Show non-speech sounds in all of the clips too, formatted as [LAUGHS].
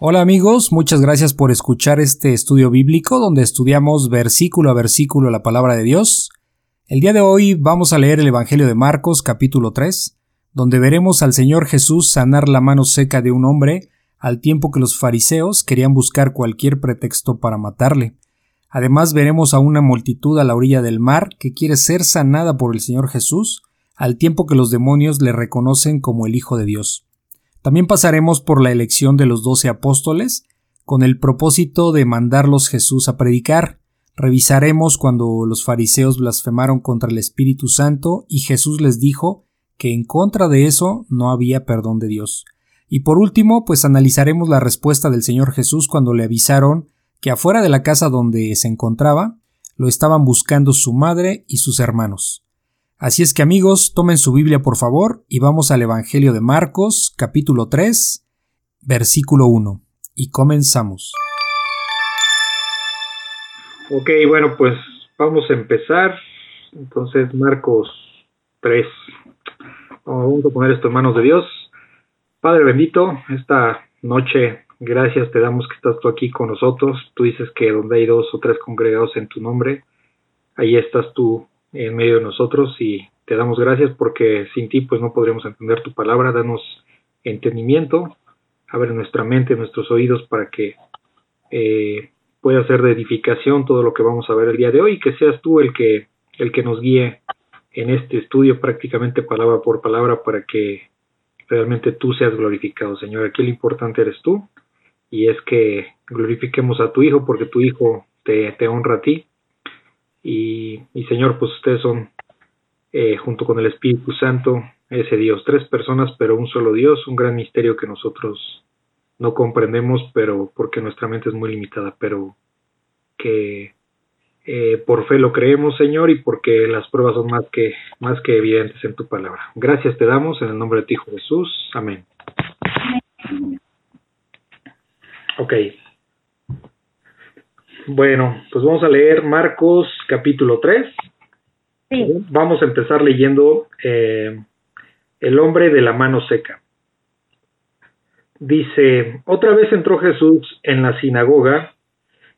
Hola amigos, muchas gracias por escuchar este estudio bíblico donde estudiamos versículo a versículo la palabra de Dios. El día de hoy vamos a leer el Evangelio de Marcos capítulo 3, donde veremos al Señor Jesús sanar la mano seca de un hombre al tiempo que los fariseos querían buscar cualquier pretexto para matarle. Además veremos a una multitud a la orilla del mar que quiere ser sanada por el Señor Jesús, al tiempo que los demonios le reconocen como el Hijo de Dios. También pasaremos por la elección de los doce apóstoles, con el propósito de mandarlos Jesús a predicar. Revisaremos cuando los fariseos blasfemaron contra el Espíritu Santo y Jesús les dijo que en contra de eso no había perdón de Dios. Y por último, pues analizaremos la respuesta del Señor Jesús cuando le avisaron que afuera de la casa donde se encontraba lo estaban buscando su madre y sus hermanos. Así es que amigos, tomen su Biblia por favor y vamos al Evangelio de Marcos, capítulo 3, versículo 1. Y comenzamos. Ok, bueno, pues vamos a empezar. Entonces, Marcos 3. Vamos a poner esto en manos de Dios. Padre bendito, esta noche gracias te damos que estás tú aquí con nosotros. Tú dices que donde hay dos o tres congregados en tu nombre, ahí estás tú en medio de nosotros y te damos gracias porque sin ti pues no podríamos entender tu palabra, danos entendimiento, abre nuestra mente, nuestros oídos para que eh, pueda ser de edificación todo lo que vamos a ver el día de hoy y que seas tú el que el que nos guíe en este estudio prácticamente palabra por palabra para que realmente tú seas glorificado, Señor. Aquí lo importante eres tú y es que glorifiquemos a tu Hijo porque tu Hijo te, te honra a ti y, Señor, pues ustedes son, eh, junto con el Espíritu Santo, ese Dios, tres personas, pero un solo Dios, un gran misterio que nosotros no comprendemos, pero porque nuestra mente es muy limitada, pero que eh, por fe lo creemos, Señor, y porque las pruebas son más que, más que evidentes en tu palabra. Gracias te damos en el nombre de tu Hijo Jesús. Amén. Ok. Bueno, pues vamos a leer Marcos capítulo 3. Vamos a empezar leyendo eh, El hombre de la mano seca. Dice, otra vez entró Jesús en la sinagoga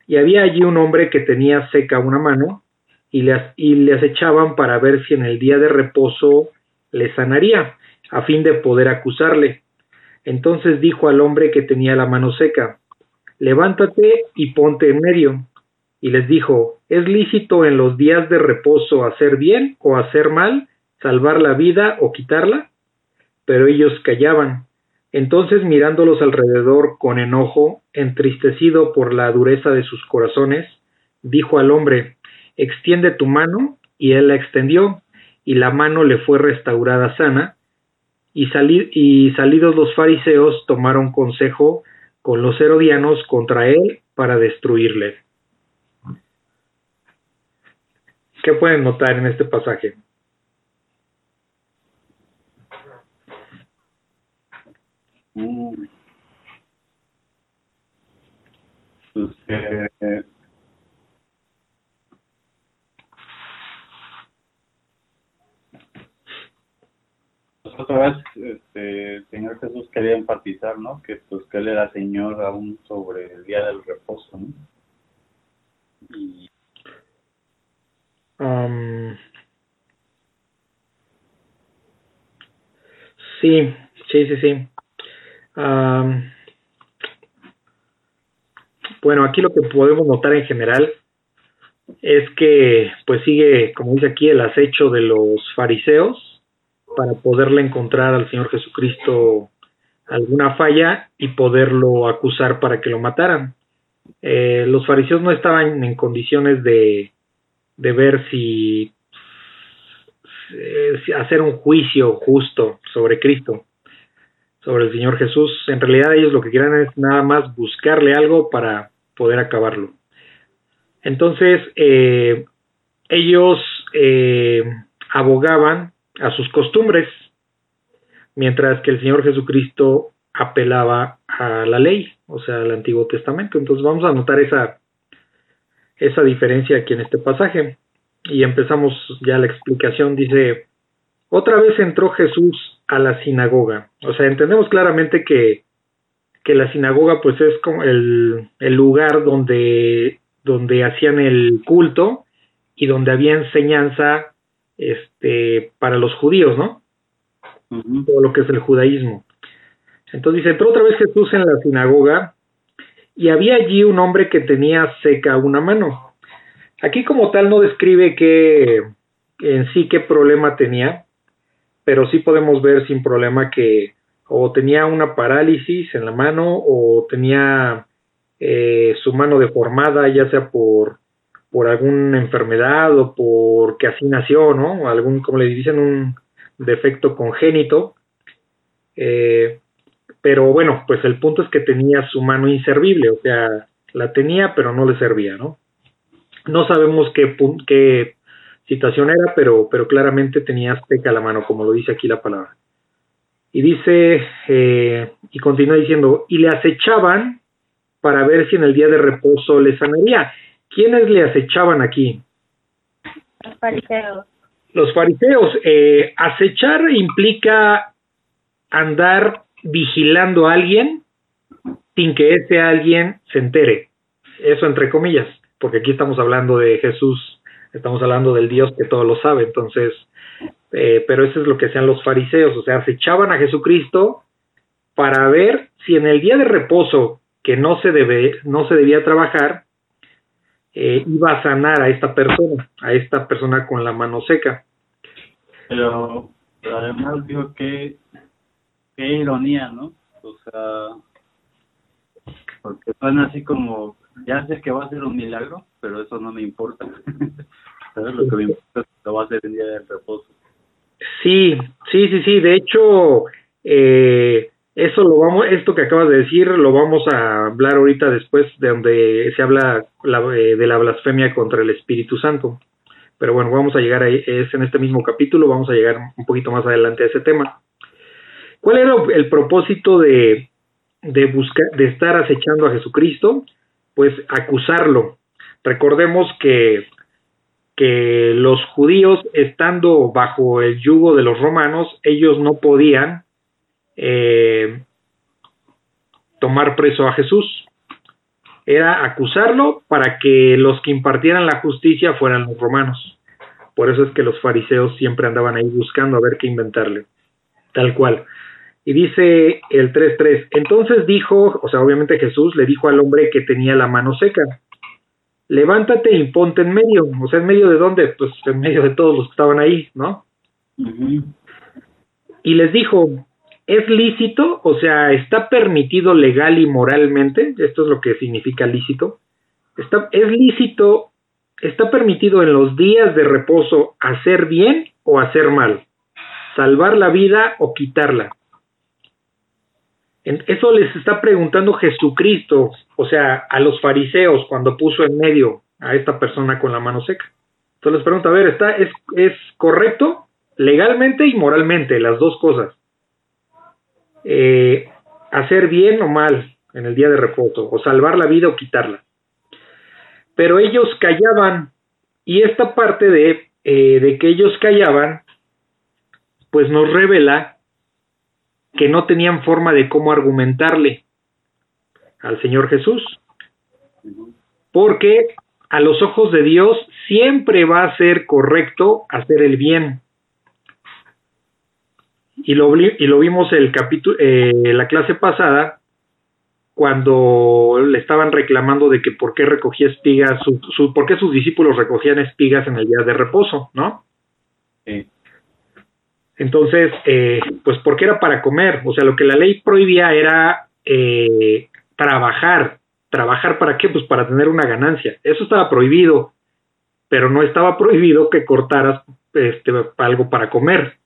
y había allí un hombre que tenía seca una mano y le, y le acechaban para ver si en el día de reposo le sanaría, a fin de poder acusarle. Entonces dijo al hombre que tenía la mano seca, levántate y ponte en medio. Y les dijo, ¿es lícito en los días de reposo hacer bien o hacer mal, salvar la vida o quitarla? Pero ellos callaban. Entonces mirándolos alrededor con enojo, entristecido por la dureza de sus corazones, dijo al hombre, extiende tu mano, y él la extendió, y la mano le fue restaurada sana, y, y salidos los fariseos tomaron consejo con los herodianos contra él para destruirle. ¿Qué pueden notar en este pasaje? Pues, eh, otra vez este, el Señor Jesús quería enfatizar, ¿no? Que pues que Él era Señor aún sobre el día del reposo. Y... sí, sí, sí, sí. bueno, aquí lo que podemos notar en general es que pues sigue, como dice aquí, el acecho de los fariseos para poderle encontrar al Señor Jesucristo alguna falla y poderlo acusar para que lo mataran. Eh, los fariseos no estaban en condiciones de, de ver si, si hacer un juicio justo sobre Cristo, sobre el Señor Jesús. En realidad ellos lo que quieren es nada más buscarle algo para poder acabarlo. Entonces, eh, ellos eh, abogaban a sus costumbres, mientras que el Señor Jesucristo apelaba a la ley, o sea, al Antiguo Testamento. Entonces vamos a notar esa, esa diferencia aquí en este pasaje. Y empezamos ya la explicación. Dice, otra vez entró Jesús a la sinagoga. O sea, entendemos claramente que, que la sinagoga pues es como el, el lugar donde, donde hacían el culto y donde había enseñanza este, para los judíos, ¿no? Todo lo que es el judaísmo. Entonces dice, entró otra vez Jesús en la sinagoga y había allí un hombre que tenía seca una mano. Aquí como tal no describe que en sí qué problema tenía, pero sí podemos ver sin problema que o tenía una parálisis en la mano o tenía eh, su mano deformada, ya sea por, por alguna enfermedad o porque así nació, ¿no? Algún, como le dicen, un defecto congénito. Eh, pero bueno, pues el punto es que tenía su mano inservible, o sea, la tenía pero no le servía, ¿no? No sabemos qué, qué situación era, pero, pero claramente tenía azteca la mano, como lo dice aquí la palabra. Y dice, eh, y continúa diciendo, y le acechaban para ver si en el día de reposo le sanaría. ¿Quiénes le acechaban aquí? Los fariseos. Los fariseos. Eh, acechar implica andar vigilando a alguien sin que ese alguien se entere. Eso entre comillas, porque aquí estamos hablando de Jesús, estamos hablando del Dios que todo lo sabe, entonces, eh, pero eso es lo que hacían los fariseos, o sea, acechaban a Jesucristo para ver si en el día de reposo que no se debe, no se debía trabajar, eh, iba a sanar a esta persona, a esta persona con la mano seca. Pero, además digo que qué ironía, ¿no? O sea, porque suena así como, ya sé que va a ser un milagro, pero eso no me importa. [LAUGHS] ¿Sabes lo que me importa es que lo va a hacer en día de reposo. Sí, sí, sí, sí. De hecho, eh, eso lo vamos, esto que acabas de decir, lo vamos a hablar ahorita después de donde se habla eh, de la blasfemia contra el Espíritu Santo. Pero bueno, vamos a llegar ahí, es en este mismo capítulo, vamos a llegar un poquito más adelante a ese tema. ¿Cuál era el propósito de, de, buscar, de estar acechando a Jesucristo? Pues acusarlo. Recordemos que, que los judíos, estando bajo el yugo de los romanos, ellos no podían eh, tomar preso a Jesús. Era acusarlo para que los que impartieran la justicia fueran los romanos. Por eso es que los fariseos siempre andaban ahí buscando a ver qué inventarle. Tal cual. Y dice el 3.3, entonces dijo, o sea, obviamente Jesús le dijo al hombre que tenía la mano seca, levántate y ponte en medio. O sea, ¿en medio de dónde? Pues en medio de todos los que estaban ahí, ¿no? Y les dijo, ¿es lícito? O sea, ¿está permitido legal y moralmente? Esto es lo que significa lícito. Está, ¿Es lícito, está permitido en los días de reposo hacer bien o hacer mal? ¿Salvar la vida o quitarla? Eso les está preguntando Jesucristo, o sea, a los fariseos cuando puso en medio a esta persona con la mano seca. Entonces les pregunta, a ver, ¿está, es, ¿es correcto legalmente y moralmente las dos cosas? Eh, hacer bien o mal en el día de reposo, o salvar la vida o quitarla. Pero ellos callaban, y esta parte de, eh, de que ellos callaban, pues nos revela que no tenían forma de cómo argumentarle al Señor Jesús. Porque a los ojos de Dios siempre va a ser correcto hacer el bien. Y lo, y lo vimos el capítulo, eh, la clase pasada, cuando le estaban reclamando de que por qué recogía espigas, su, por qué sus discípulos recogían espigas en el día de reposo, ¿no? Sí. Entonces, eh, pues porque era para comer, o sea, lo que la ley prohibía era eh, trabajar. ¿Trabajar para qué? Pues para tener una ganancia. Eso estaba prohibido, pero no estaba prohibido que cortaras este, algo para comer.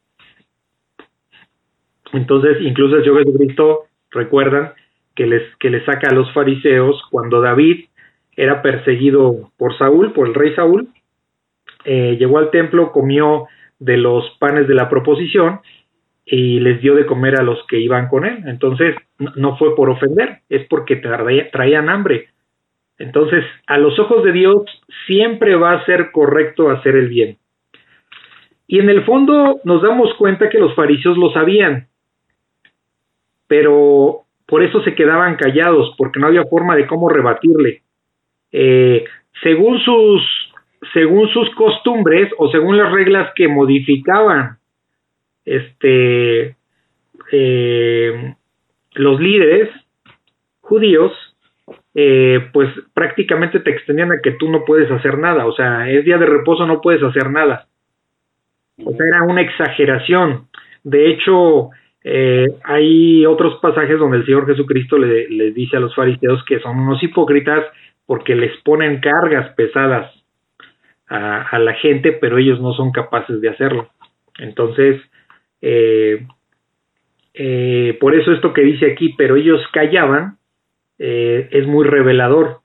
Entonces, incluso el Señor Jesucristo, recuerdan, que les, que les saca a los fariseos cuando David era perseguido por Saúl, por el rey Saúl, eh, llegó al templo, comió de los panes de la proposición y les dio de comer a los que iban con él. Entonces, no fue por ofender, es porque traían hambre. Entonces, a los ojos de Dios siempre va a ser correcto hacer el bien. Y en el fondo nos damos cuenta que los fariseos lo sabían, pero por eso se quedaban callados, porque no había forma de cómo rebatirle. Eh, según sus según sus costumbres o según las reglas que modificaban este eh, los líderes judíos eh, pues prácticamente te extendían a que tú no puedes hacer nada, o sea, es día de reposo, no puedes hacer nada. O sea, era una exageración. De hecho, eh, hay otros pasajes donde el Señor Jesucristo le, les dice a los fariseos que son unos hipócritas porque les ponen cargas pesadas a, la gente, pero ellos no son capaces de hacerlo. Entonces, eh, eh, por eso esto que dice aquí, pero ellos callaban, es muy revelador.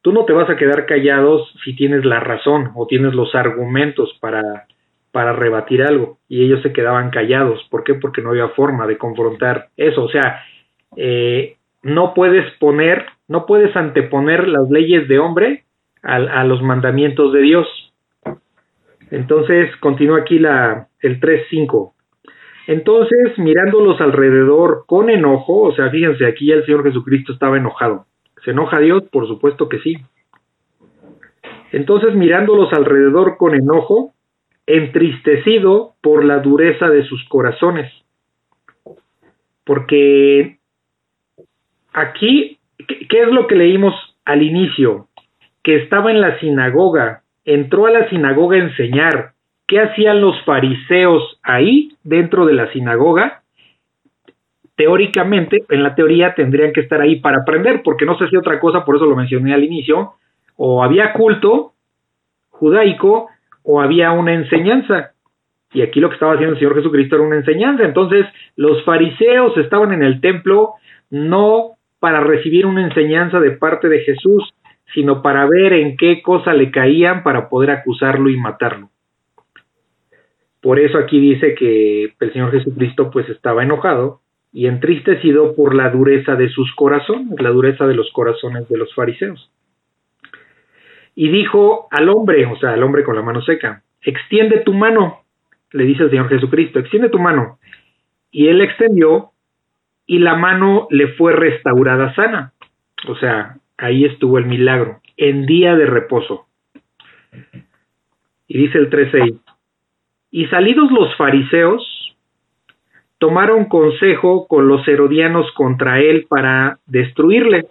Tú no te vas a quedar callados si tienes la razón o tienes los argumentos para, para rebatir algo. Y ellos se quedaban callados. ¿Por qué? Porque no había forma de confrontar eso. O sea, eh, no puedes poner, no puedes anteponer las leyes de hombre a, a los mandamientos de Dios. Entonces, continúa aquí la, el 3.5. Entonces, mirándolos alrededor con enojo, o sea, fíjense, aquí el Señor Jesucristo estaba enojado. ¿Se enoja Dios? Por supuesto que sí. Entonces, mirándolos alrededor con enojo, entristecido por la dureza de sus corazones. Porque aquí, ¿qué es lo que leímos al inicio? Que estaba en la sinagoga, entró a la sinagoga a enseñar, ¿Qué hacían los fariseos ahí, dentro de la sinagoga? Teóricamente, en la teoría tendrían que estar ahí para aprender, porque no sé si otra cosa, por eso lo mencioné al inicio, o había culto judaico o había una enseñanza. Y aquí lo que estaba haciendo el Señor Jesucristo era una enseñanza. Entonces, los fariseos estaban en el templo no para recibir una enseñanza de parte de Jesús, sino para ver en qué cosa le caían para poder acusarlo y matarlo. Por eso aquí dice que el Señor Jesucristo pues estaba enojado y entristecido por la dureza de sus corazones, la dureza de los corazones de los fariseos. Y dijo al hombre, o sea, al hombre con la mano seca, extiende tu mano, le dice el Señor Jesucristo, extiende tu mano. Y él extendió y la mano le fue restaurada sana. O sea, ahí estuvo el milagro, en día de reposo. Y dice el 3.6, y salidos los fariseos, tomaron consejo con los herodianos contra él para destruirle.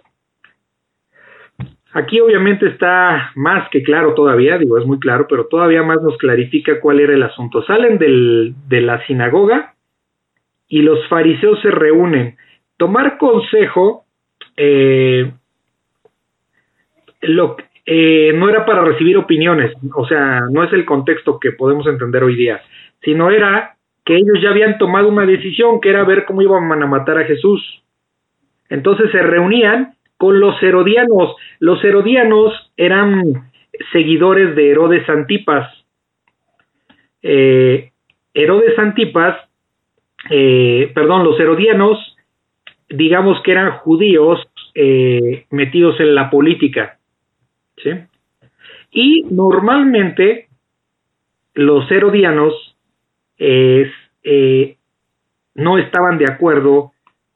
Aquí obviamente está más que claro todavía, digo, es muy claro, pero todavía más nos clarifica cuál era el asunto. Salen del, de la sinagoga y los fariseos se reúnen. Tomar consejo, eh, lo, eh, no era para recibir opiniones, o sea, no es el contexto que podemos entender hoy día, sino era que ellos ya habían tomado una decisión, que era ver cómo iban a matar a Jesús. Entonces se reunían con los herodianos. Los herodianos eran seguidores de Herodes Antipas. Eh, Herodes Antipas, eh, perdón, los herodianos, digamos que eran judíos metidos en la política. Y normalmente los herodianos eh, no estaban de acuerdo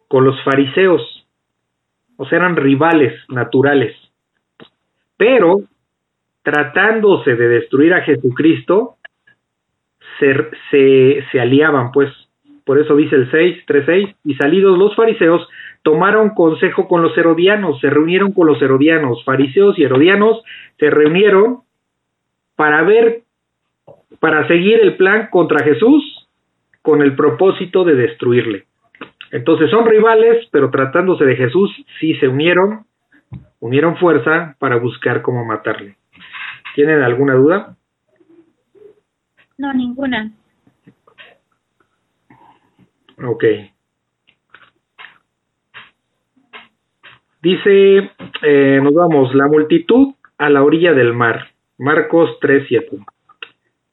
con los fariseos, o sea, eran rivales naturales. Pero, tratándose de destruir a Jesucristo, se, se aliaban, pues, por eso dice el 6, 3, y salidos los fariseos, tomaron consejo con los herodianos, se reunieron con los herodianos, fariseos y herodianos se reunieron para ver, para seguir el plan contra Jesús con el propósito de destruirle. Entonces son rivales, pero tratándose de Jesús, sí se unieron, unieron fuerza para buscar cómo matarle. ¿Tienen alguna duda? No, ninguna. Ok. Dice, eh, nos vamos, la multitud a la orilla del mar. Marcos 3.7.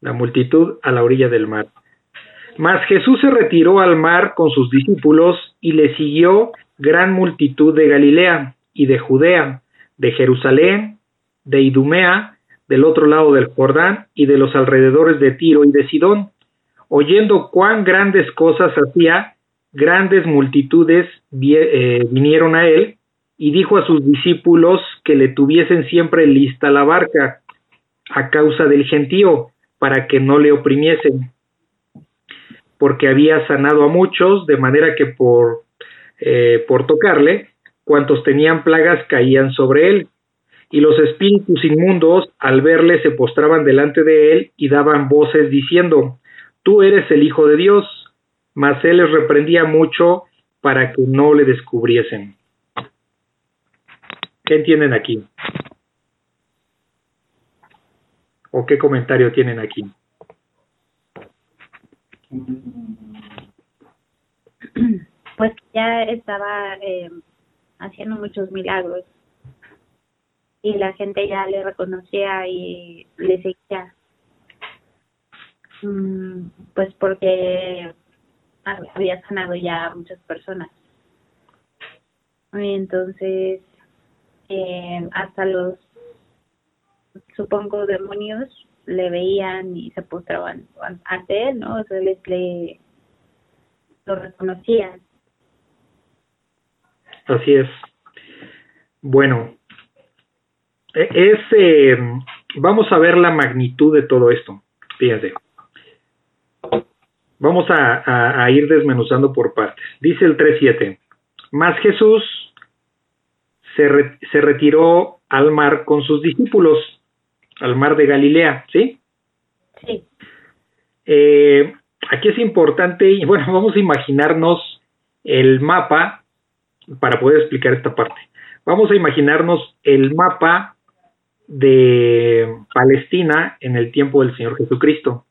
La multitud a la orilla del mar. Mas Jesús se retiró al mar con sus discípulos y le siguió gran multitud de Galilea y de Judea, de Jerusalén, de Idumea, del otro lado del Jordán y de los alrededores de Tiro y de Sidón, oyendo cuán grandes cosas hacía grandes multitudes eh, vinieron a él y dijo a sus discípulos que le tuviesen siempre lista la barca a causa del gentío, para que no le oprimiesen, porque había sanado a muchos, de manera que por, eh, por tocarle, cuantos tenían plagas caían sobre él, y los espíritus inmundos al verle se postraban delante de él y daban voces diciendo, Tú eres el Hijo de Dios, mas él les reprendía mucho para que no le descubriesen. ¿Qué entienden aquí? ¿O qué comentario tienen aquí? Pues ya estaba eh, haciendo muchos milagros y la gente ya le reconocía y le seguía. Mm, pues porque había sanado ya a muchas personas. Entonces, eh, hasta los, supongo, demonios le veían y se postraban ante él, ¿no? O sea, les le, lo reconocían. Así es. Bueno, e, es, eh, vamos a ver la magnitud de todo esto. Fíjense. Vamos a, a ir desmenuzando por partes. Dice el 3.7. Más Jesús se, retiró al mar con sus discípulos, al mar de Galilea, ¿sí? Sí. Eh, aquí es importante, bueno, [LAUGHS] vamos a imaginarnos el mapa para poder explicar esta parte. Vamos a imaginarnos el mapa de Palestina en el tiempo del Señor Jesucristo.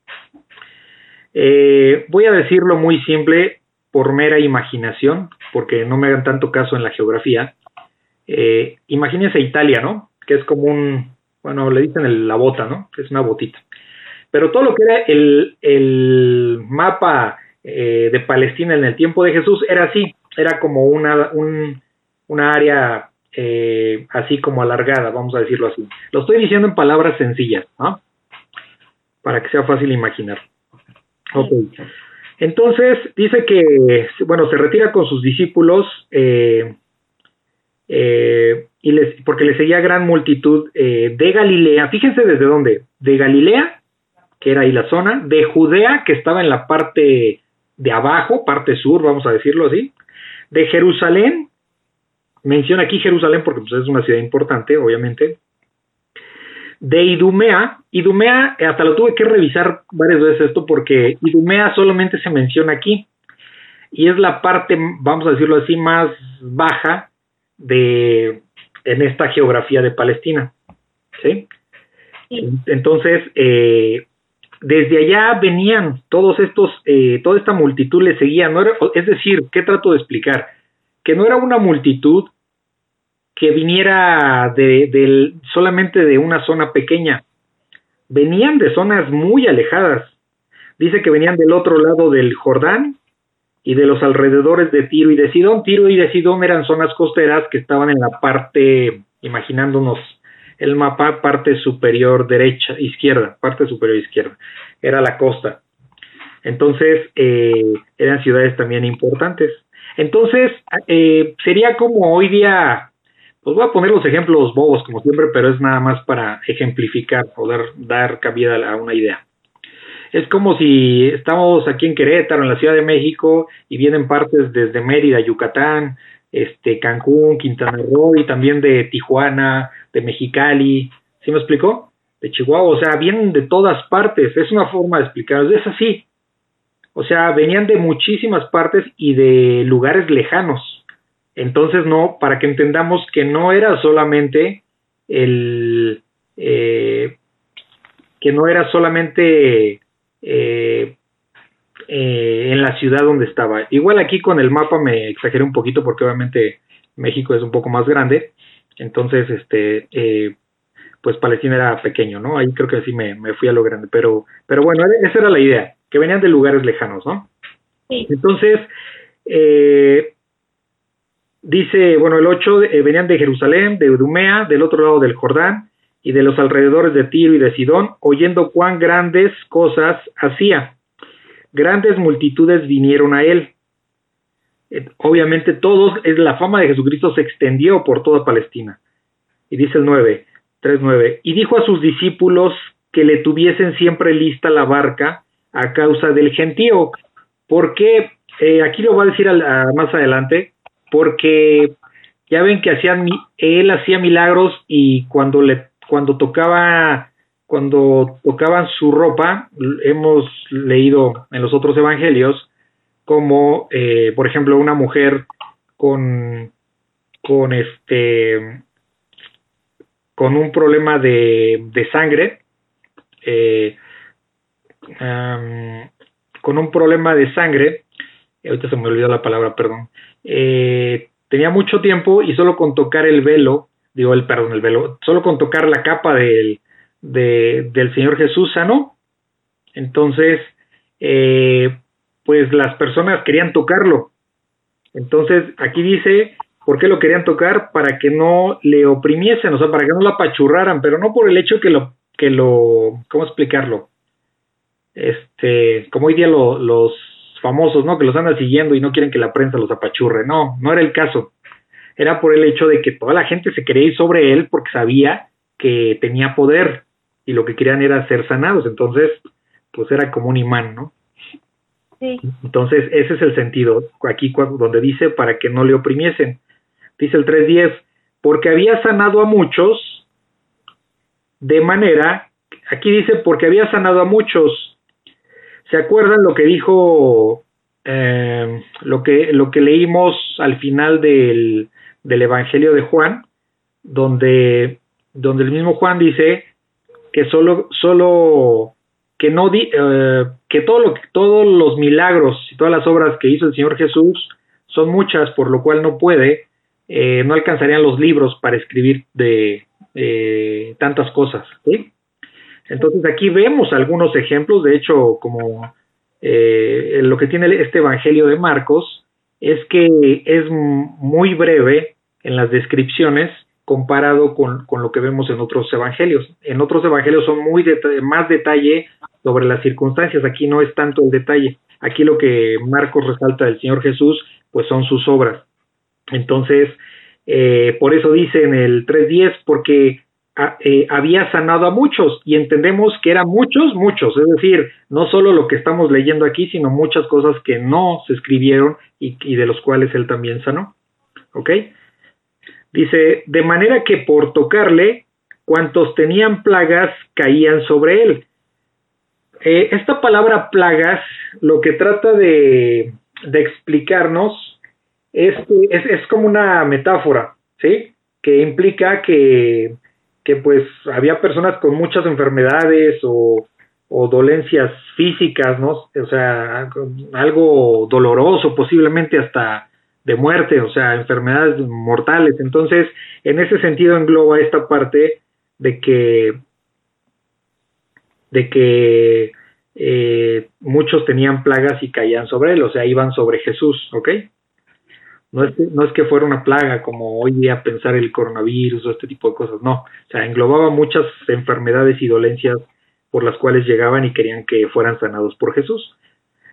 Eh, voy a decirlo muy simple por mera imaginación, porque no me hagan tanto caso en la geografía. Eh, imagínense Italia, ¿no? Que es como un, bueno, le dicen la bota, ¿no? Es una botita. Pero todo lo que era el, mapa eh, de Palestina en el tiempo de Jesús era así, era como una, un, una área eh, así como alargada, vamos a decirlo así. Lo estoy diciendo en palabras sencillas, ¿no? Para que sea fácil imaginar. Ok. Entonces, dice que, bueno, se retira con sus discípulos eh, eh, y les, porque le seguía gran multitud eh, de Galilea. Fíjense desde dónde. De Galilea, que era ahí la zona, de Judea, que estaba en la parte de abajo, parte sur, vamos a decirlo así, de Jerusalén, menciona aquí Jerusalén porque pues, es una ciudad importante, obviamente, de Idumea, Idumea, hasta lo tuve que revisar varias veces esto porque Idumea solamente se menciona aquí. Y es la parte, vamos a decirlo así, más baja de en esta geografía de Palestina. ¿sí? Entonces, eh, desde allá venían todos estos, eh, toda esta multitud le seguía, no era, es decir, ¿qué trato de explicar? Que no era una multitud que viniera de, solamente de una zona pequeña, venían de zonas muy alejadas. Dice que venían del otro lado del Jordán, y de los alrededores de Tiro y de Sidón. Tiro y de Sidón eran zonas costeras que estaban en la parte, imaginándonos el mapa, parte superior derecha, izquierda, parte superior izquierda, era la costa. Entonces, eh, eran ciudades también importantes. Entonces, eh, sería como hoy día, pues voy a poner los ejemplos bobos como siempre, pero es nada más para ejemplificar, poder dar cabida a una idea es como si estamos aquí en Querétaro, en la Ciudad de México, y vienen partes desde Mérida, Yucatán, este, Cancún, Quintana Roo, y también de Tijuana, de Mexicali, ¿sí me explicó? De Chihuahua, o sea, vienen de todas partes, es una forma de explicar, es así. O sea, venían de muchísimas partes y de lugares lejanos. Entonces, no, para que entendamos que no era solamente el, eh, que no era solamente eh, eh, en la ciudad donde estaba. Igual aquí con el mapa me exageré un poquito porque obviamente México es un poco más grande, entonces este eh, pues Palestina era pequeño, ¿no? Ahí creo que sí me, fui a lo grande, pero, pero bueno, esa era la idea, que venían de lugares lejanos, ¿no? Entonces, dice, bueno, el 8 venían de Jerusalén, de Udumea, del otro lado del Jordán, y de los alrededores de Tiro y de Sidón, oyendo cuán grandes cosas hacía. Grandes multitudes vinieron a él. eh, obviamente todos, es la fama de Jesucristo se extendió por toda Palestina. Y dice el 9, 3.9, y dijo a sus discípulos que le tuviesen siempre lista la barca a causa del gentío. porque eh, aquí lo va a decir más adelante, porque ya ven que hacían, él hacía milagros y cuando le, cuando tocaba, cuando tocaban su ropa, hemos leído en los otros evangelios, como eh, por ejemplo una mujer con, con este, con un problema de, sangre, eh, con un problema de sangre, ahorita se me olvidó la palabra, perdón, eh, tenía mucho tiempo y solo con tocar el velo, digo el perdón, el velo, solo con tocar la capa del, del Señor Jesús sanó. Entonces, eh, pues las personas querían tocarlo. Entonces, aquí dice, ¿por qué lo querían tocar? Para que no le oprimiesen, o sea, para que no lo apachurraran, pero no por el hecho que lo, que lo, ¿cómo explicarlo? Este, como hoy día los famosos, ¿no? Que los andan siguiendo y no quieren que la prensa los apachurre. No, no era el caso. Era por el hecho de que toda la gente se quería ir sobre él porque sabía que tenía poder y lo que querían era ser sanados. Entonces, pues era como un imán, ¿no? Sí. Entonces, ese es el sentido aquí donde dice para que no le oprimiesen. Dice el 3.10, porque había sanado a muchos de manera, aquí dice porque había sanado a muchos ¿Se acuerdan lo que dijo, eh, lo, que, lo que leímos al final del, del Evangelio de Juan, donde, donde el mismo Juan dice que solo, solo que no di, eh, que todo lo, todos los milagros y todas las obras que hizo el Señor Jesús son muchas, por lo cual no puede, eh, no alcanzarían los libros para escribir de tantas cosas. Entonces aquí vemos algunos ejemplos, de hecho, como eh, lo que tiene este Evangelio de Marcos es que es muy breve en las descripciones comparado con, lo que vemos en otros evangelios. En otros evangelios son muy más detalle sobre las circunstancias, aquí no es tanto el detalle. Aquí lo que Marcos resalta del Señor Jesús, pues son sus obras. Entonces, eh, por eso dice en el 3.10, porque eh, había sanado a muchos y entendemos que eran muchos, muchos, es decir, no solo lo que estamos leyendo aquí, sino muchas cosas que no se escribieron y, de los cuales él también sanó. ¿Ok? Dice, de manera que por tocarle, cuantos tenían plagas caían sobre él. Eh, esta palabra plagas lo que trata de, explicarnos es, es, es como una metáfora, ¿sí? Que implica que que pues había personas con muchas enfermedades o, dolencias físicas, ¿no? O sea, algo doloroso, posiblemente hasta de muerte, o sea, enfermedades mortales. Entonces, en ese sentido engloba esta parte de que de que eh, muchos tenían plagas y caían sobre él, o sea, iban sobre Jesús, ¿ok? No es, que, no es que fuera una plaga como hoy día pensar el coronavirus o este tipo de cosas, no. O sea, englobaba muchas enfermedades y dolencias por las cuales llegaban y querían que fueran sanados por Jesús.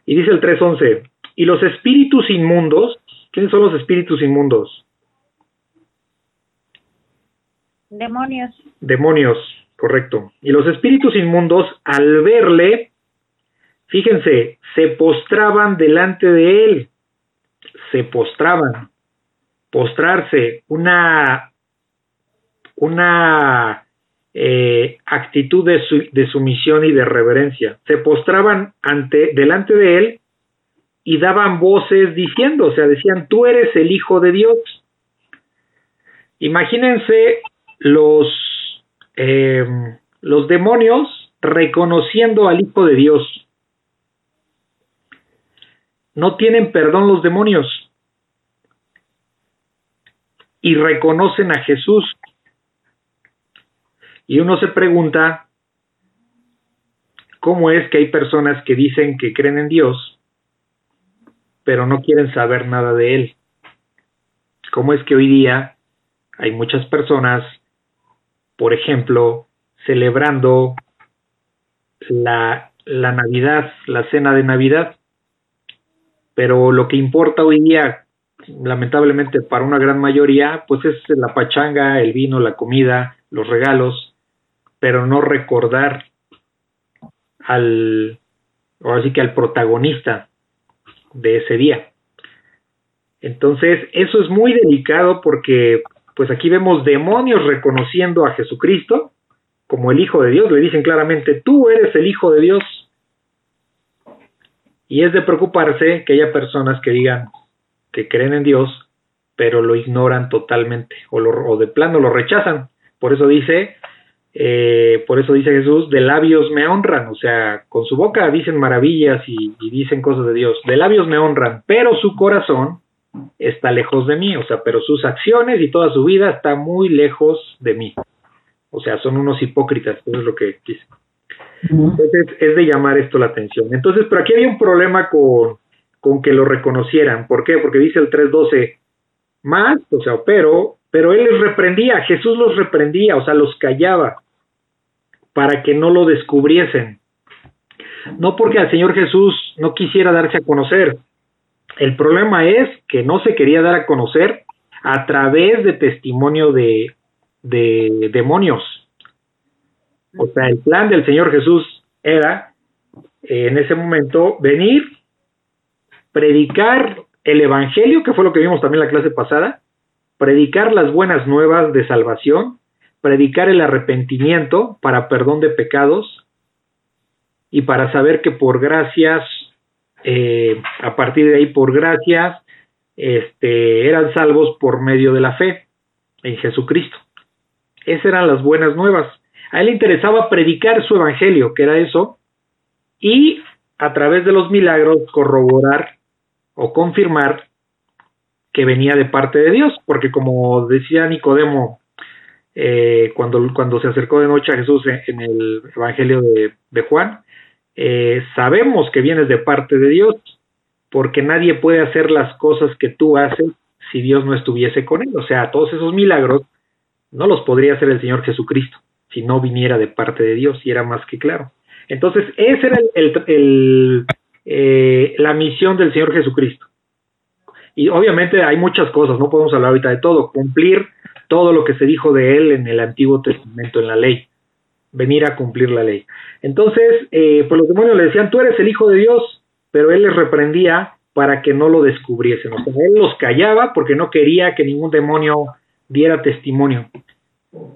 Y dice el 3.11, y los espíritus inmundos, ¿quiénes son los espíritus inmundos? Demonios. Demonios, correcto. Y los espíritus inmundos, al verle, fíjense, se postraban delante de él se postraban. Postrarse, una, una eh, actitud de, de sumisión y de reverencia. Se postraban ante, delante de él y daban voces diciendo, o sea, decían, tú eres el Hijo de Dios. Imagínense los, eh, los demonios reconociendo al Hijo de Dios no tienen perdón los demonios y reconocen a Jesús. Y uno se pregunta, ¿cómo es que hay personas que dicen que creen en Dios, pero no quieren saber nada de Él? ¿Cómo es que hoy día hay muchas personas, por ejemplo, celebrando la, la Navidad, la cena de Navidad, pero lo que importa hoy día lamentablemente para una gran mayoría, pues es la pachanga, el vino, la comida, los regalos, pero no recordar al, o así que al protagonista de ese día. Entonces, eso es muy delicado porque, pues aquí vemos demonios reconociendo a Jesucristo como el Hijo de Dios, le dicen claramente, tú eres el Hijo de Dios. Y es de preocuparse que haya personas que digan que creen en Dios, pero lo ignoran totalmente o, o de plano lo rechazan. Por eso dice, eh, por eso dice Jesús, de labios me honran, o sea, con su boca dicen maravillas y, dicen cosas de Dios, de labios me honran, pero su corazón está lejos de mí, o sea, pero sus acciones y toda su vida está muy lejos de mí. O sea, son unos hipócritas, eso es lo que dice. Entonces es de llamar esto la atención. Entonces, pero aquí había un problema con, con que lo reconocieran. ¿Por qué? Porque dice el 3.12, más, o sea, pero pero él les reprendía, Jesús los reprendía, o sea, los callaba para que no lo descubriesen. No porque al Señor Jesús no quisiera darse a conocer. El problema es que no se quería dar a conocer a través de testimonio de, de demonios. O sea, el plan del Señor Jesús era, en ese momento, venir, predicar el Evangelio, que fue lo que vimos también la clase pasada, predicar las buenas nuevas de salvación, predicar el arrepentimiento para perdón de pecados y para saber que por gracias, eh, a partir de ahí por gracias, este, eran salvos por medio de la fe en Jesucristo. Esas eran las buenas nuevas. A él le interesaba predicar su evangelio, que era eso, y a través de los milagros corroborar o confirmar que venía de parte de Dios, porque como decía Nicodemo eh, cuando, cuando se acercó de noche a Jesús en, el Evangelio de, Juan, eh, sabemos que vienes de parte de Dios, porque nadie puede hacer las cosas que tú haces si Dios no estuviese con él. O sea, todos esos milagros no los podría hacer el Señor Jesucristo si no viniera de parte de Dios, y era más que claro. Entonces, esa era eh, la misión del Señor Jesucristo. Y obviamente hay muchas cosas, no podemos hablar ahorita de todo, cumplir todo lo que se dijo de él en el Antiguo Testamento, en la ley, venir a cumplir la ley. Entonces, eh, pues los demonios le decían, tú eres el Hijo de Dios, pero él les reprendía para que no lo descubriesen. O sea, él los callaba porque no quería que ningún demonio diera testimonio.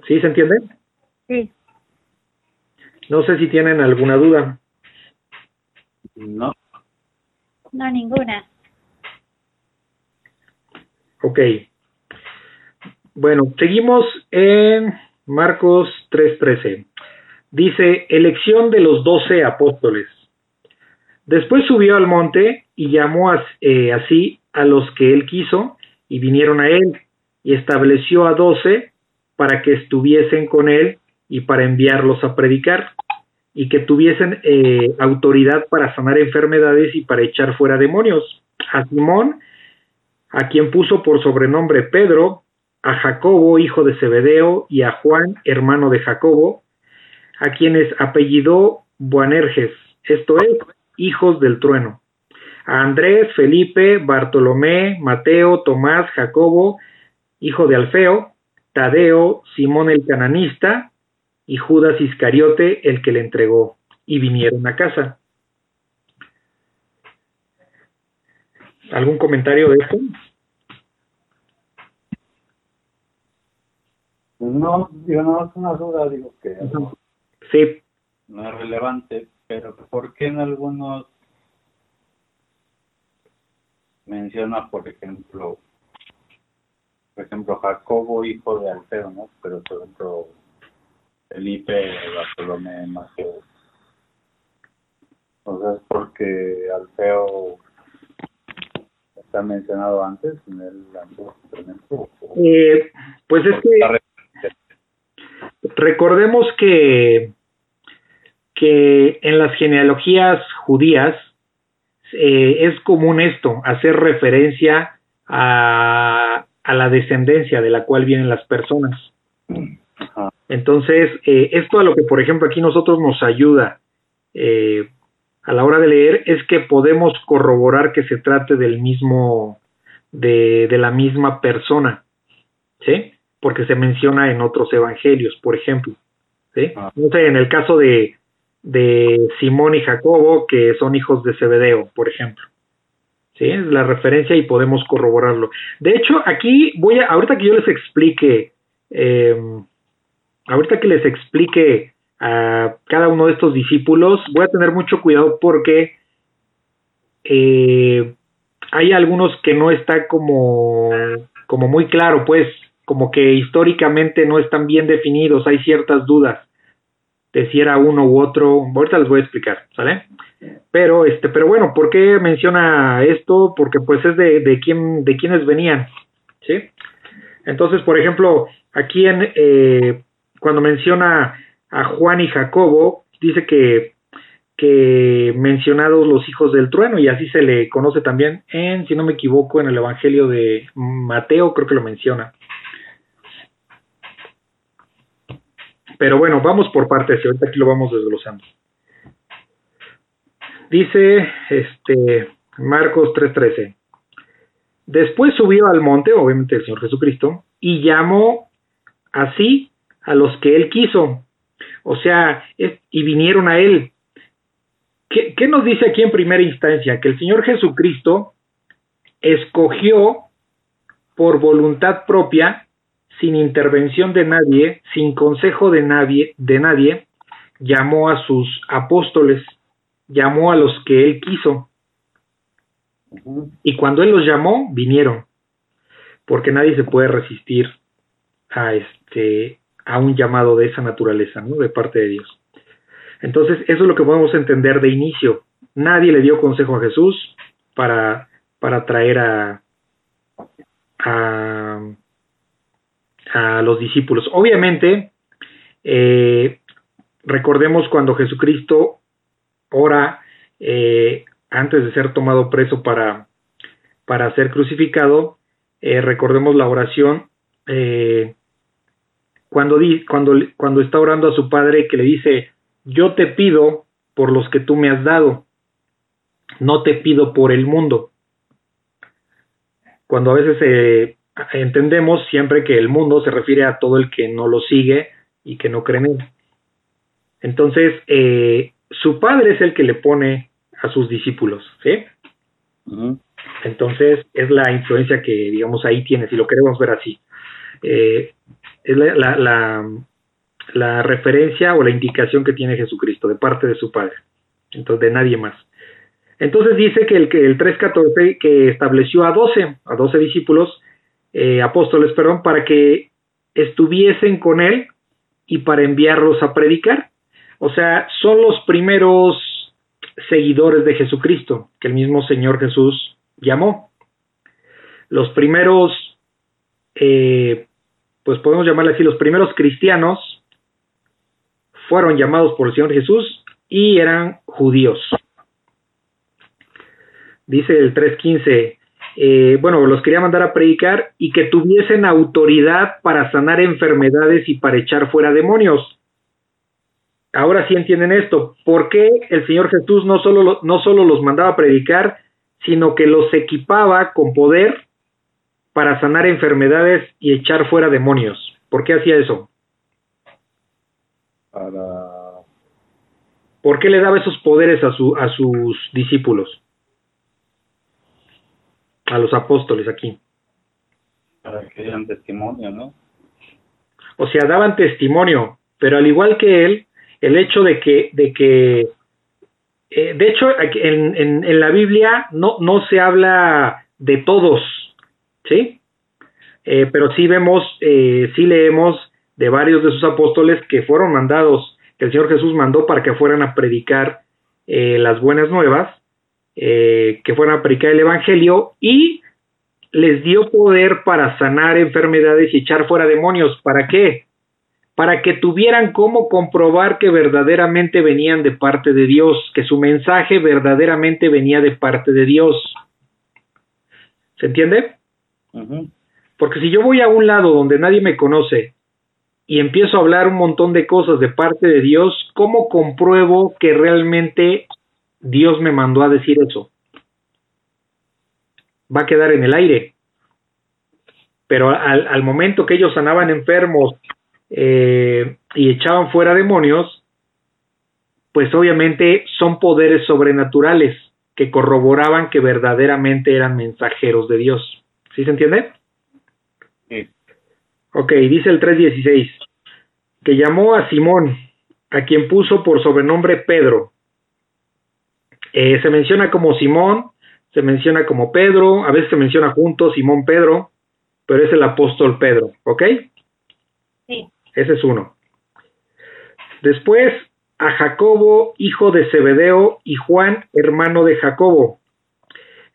¿Sí se entiende? Sí. No sé si tienen alguna duda. No. No, ninguna. Ok. Bueno, seguimos en Marcos 3:13. Dice, elección de los doce apóstoles. Después subió al monte y llamó eh, así a los que él quiso y vinieron a él y estableció a doce para que estuviesen con él y para enviarlos a predicar y que tuviesen eh, autoridad para sanar enfermedades y para echar fuera demonios. A Simón, a quien puso por sobrenombre Pedro, a Jacobo, hijo de Zebedeo, y a Juan, hermano de Jacobo, a quienes apellidó Boanerges, esto es, hijos del trueno, a Andrés, Felipe, Bartolomé, Mateo, Tomás, Jacobo, hijo de Alfeo, Tadeo, Simón el cananista, y Judas Iscariote, el que le entregó, y vinieron a casa. ¿Algún comentario de esto? No, yo no es una duda, digo que sí. no es relevante, pero ¿por qué en algunos menciona, por ejemplo, por ejemplo, Jacobo, hijo de Alfeo, ¿no? Pero por ejemplo, Felipe, Bartolomé, Mateo. O sea, es porque Alfeo está mencionado antes en el. Eh, pues es que recordemos que que en las genealogías judías eh, es común esto, hacer referencia a, a, la descendencia de la cual vienen las personas. Entonces, eh, esto a lo que, por ejemplo, aquí nosotros nos ayuda eh, a la hora de leer es que podemos corroborar que se trate del mismo, de, de la misma persona, ¿sí? Porque se menciona en otros evangelios, por ejemplo, ¿sí? Ah. No sé, en el caso de, de Simón y Jacobo, que son hijos de Zebedeo, por ejemplo. ¿Sí? Es la referencia y podemos corroborarlo. De hecho, aquí voy a, ahorita que yo les explique, eh, ahorita que les explique a cada uno de estos discípulos, voy a tener mucho cuidado porque eh, hay algunos que no está como, como muy claro, pues, como que históricamente no están bien definidos, hay ciertas dudas de si era uno u otro. Ahorita les voy a explicar, ¿sale? Pero, este, pero bueno, ¿por qué menciona esto? Porque pues es de, de quién, de quiénes venían, ¿sí? Entonces, por ejemplo, aquí en eh, cuando menciona a Juan y Jacobo, dice que mencionados los hijos del trueno y así se le conoce también en, si no me equivoco, en el Evangelio de Mateo, creo que lo menciona. Pero bueno, vamos por partes ahorita aquí lo vamos desglosando. Dice este Marcos 3:13. Después subió al monte, obviamente el Señor Jesucristo, y llamó así a los que él quiso. O sea, es, y vinieron a él. ¿Qué, ¿Qué nos dice aquí en primera instancia? Que el Señor Jesucristo escogió por voluntad propia sin intervención de nadie, sin consejo de nadie, de nadie, llamó a sus apóstoles, llamó a los que él quiso. Y cuando él los llamó, vinieron. Porque nadie se puede resistir a este a un llamado de esa naturaleza, ¿no? De parte de Dios. Entonces, eso es lo que podemos entender de inicio. Nadie le dio consejo a Jesús para, para traer a, a, los discípulos. Obviamente, eh, recordemos cuando Jesucristo ora eh, antes de ser tomado preso para, para ser crucificado, eh, recordemos la oración cuando, di, cuando, cuando está orando a su padre que le dice, yo te pido por los que tú me has dado, no te pido por el mundo. Cuando a veces eh, entendemos siempre que el mundo se refiere a todo el que no lo sigue y que no cree en él. Entonces, eh, su padre es el que le pone a sus discípulos, ¿sí? Entonces, es la influencia que, digamos, ahí tiene, si lo queremos ver así. Eh, es la, la, referencia o la indicación que tiene Jesucristo de parte de su Padre, entonces de nadie más. Entonces dice que el, el 3.14 que estableció a 12, a 12 discípulos, eh, apóstoles, perdón, para que estuviesen con él y para enviarlos a predicar. O sea, son los primeros seguidores de Jesucristo que el mismo Señor Jesús llamó. Los primeros, eh, pues podemos llamarle así, los primeros cristianos fueron llamados por el Señor Jesús y eran judíos. Dice el 3.15, eh, bueno, los quería mandar a predicar y que tuviesen autoridad para sanar enfermedades y para echar fuera demonios. Ahora sí entienden esto. ¿Por qué el Señor Jesús no solo, no solo los mandaba a predicar, sino que los equipaba con poder para sanar enfermedades y echar fuera demonios? ¿Por qué hacía eso? Para... ¿Por qué le daba esos poderes a, su, a sus discípulos? A los apóstoles aquí. para que dieran testimonio, ¿no? O sea, daban testimonio, pero al igual que él, el hecho de que, de que eh, de hecho, en, en, en, la Biblia no, no se habla de todos, ¿sí? Eh, pero sí vemos, eh, sí leemos de varios de sus apóstoles que fueron mandados, que el Señor Jesús mandó para que fueran a predicar eh, las buenas nuevas, que fueran a predicar el Evangelio y les dio poder para sanar enfermedades y echar fuera demonios. ¿Para qué? Para que tuvieran cómo comprobar que verdaderamente venían de parte de Dios, que su mensaje verdaderamente venía de parte de Dios. ¿Se entiende? Porque si yo voy a un lado donde nadie me conoce y empiezo a hablar un montón de cosas de parte de Dios, ¿cómo compruebo que realmente Dios me mandó a decir eso? Va a quedar en el aire. pero al, al momento que ellos sanaban enfermos eh, y echaban fuera demonios, pues obviamente son poderes sobrenaturales que corroboraban que verdaderamente eran mensajeros de Dios. ¿Sí se entiende? Sí. Ok, dice el 3.16, que llamó a Simón, a quien puso por sobrenombre Pedro. Eh, se menciona como Simón, se menciona como Pedro, a veces se menciona juntos Simón Pedro, pero es el apóstol Pedro, ¿ok? Sí. Ese es uno. Después a Jacobo, hijo de Zebedeo, y Juan, hermano de Jacobo.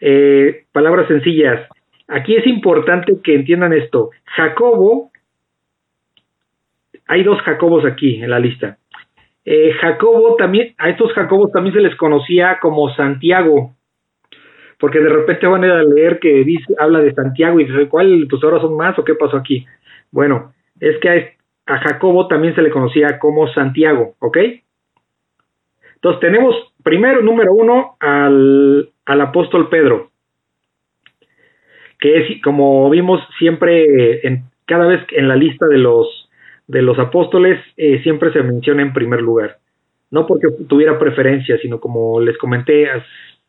Eh, palabras sencillas. Aquí es importante que entiendan esto. Jacobo, hay dos Jacobos aquí en la lista. Eh, Jacobo también, a estos Jacobos también se les conocía como Santiago, porque de repente van a leer que dice, habla de Santiago y dice, ¿cuál? Pues ahora son más o qué pasó aquí. Bueno, es que a, a Jacobo también se le conocía como Santiago, ¿ok? Entonces tenemos primero, número uno, al, al apóstol Pedro, que es, como vimos siempre, en, cada vez en la lista de los, de los apóstoles, eh, siempre se menciona en primer lugar. No porque tuviera preferencia, sino como les comenté,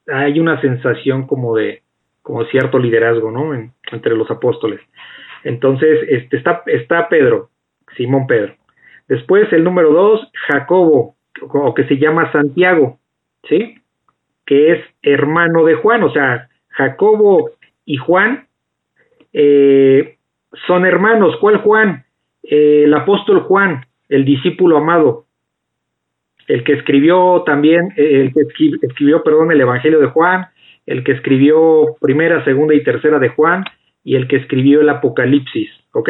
hay una sensación como de como cierto liderazgo, ¿no? En, entre los apóstoles. Entonces, este, está, está Pedro, Simón Pedro. Después, el número dos, Jacobo, o que se llama Santiago, ¿sí? Que es hermano de Juan, o sea, Jacobo y Juan eh, son hermanos. ¿Cuál Juan? Eh, el apóstol Juan, el discípulo amado, el que escribió también, el que escribió, escribió, perdón, el Evangelio de Juan, el que escribió primera, segunda y tercera de Juan, y el que escribió el Apocalipsis, ¿ok?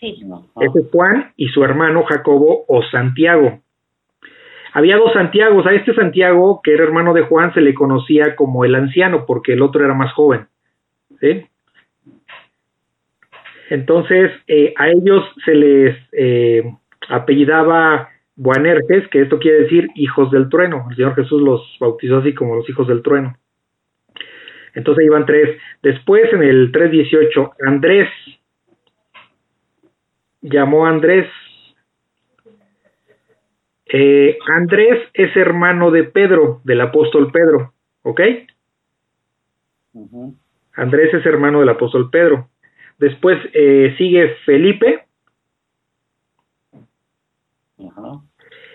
Sí. Ese es Juan y su hermano Jacobo o Santiago. Había dos Santiagos. A este Santiago, que era hermano de Juan, se le conocía como el anciano, porque el otro era más joven. ¿sí? Entonces, eh, a ellos se les eh, apellidaba Boanerges, que esto quiere decir hijos del trueno. El Señor Jesús los bautizó así como los hijos del trueno. Entonces iban tres. Después, en el 3.18, Andrés llamó a Andrés. Eh, Andrés es hermano de Pedro, del apóstol Pedro, ¿ok? Andrés es hermano del apóstol Pedro. Después eh, sigue Felipe.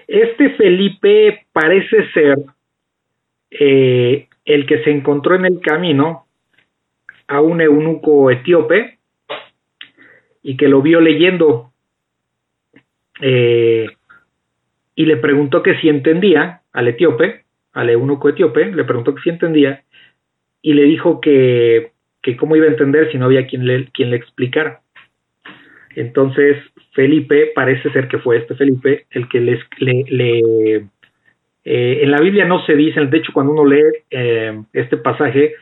Este Felipe parece ser eh, el que se encontró en el camino a un eunuco etíope y que lo vio leyendo eh, y le preguntó que si entendía al etíope, al eunuco etíope, le preguntó que si entendía y le dijo que, que cómo iba a entender si no había quien le, quien le explicara. Entonces Felipe, parece ser que fue este Felipe el que les, le, eh, en la Biblia no se dice, de hecho cuando uno lee eh, este pasaje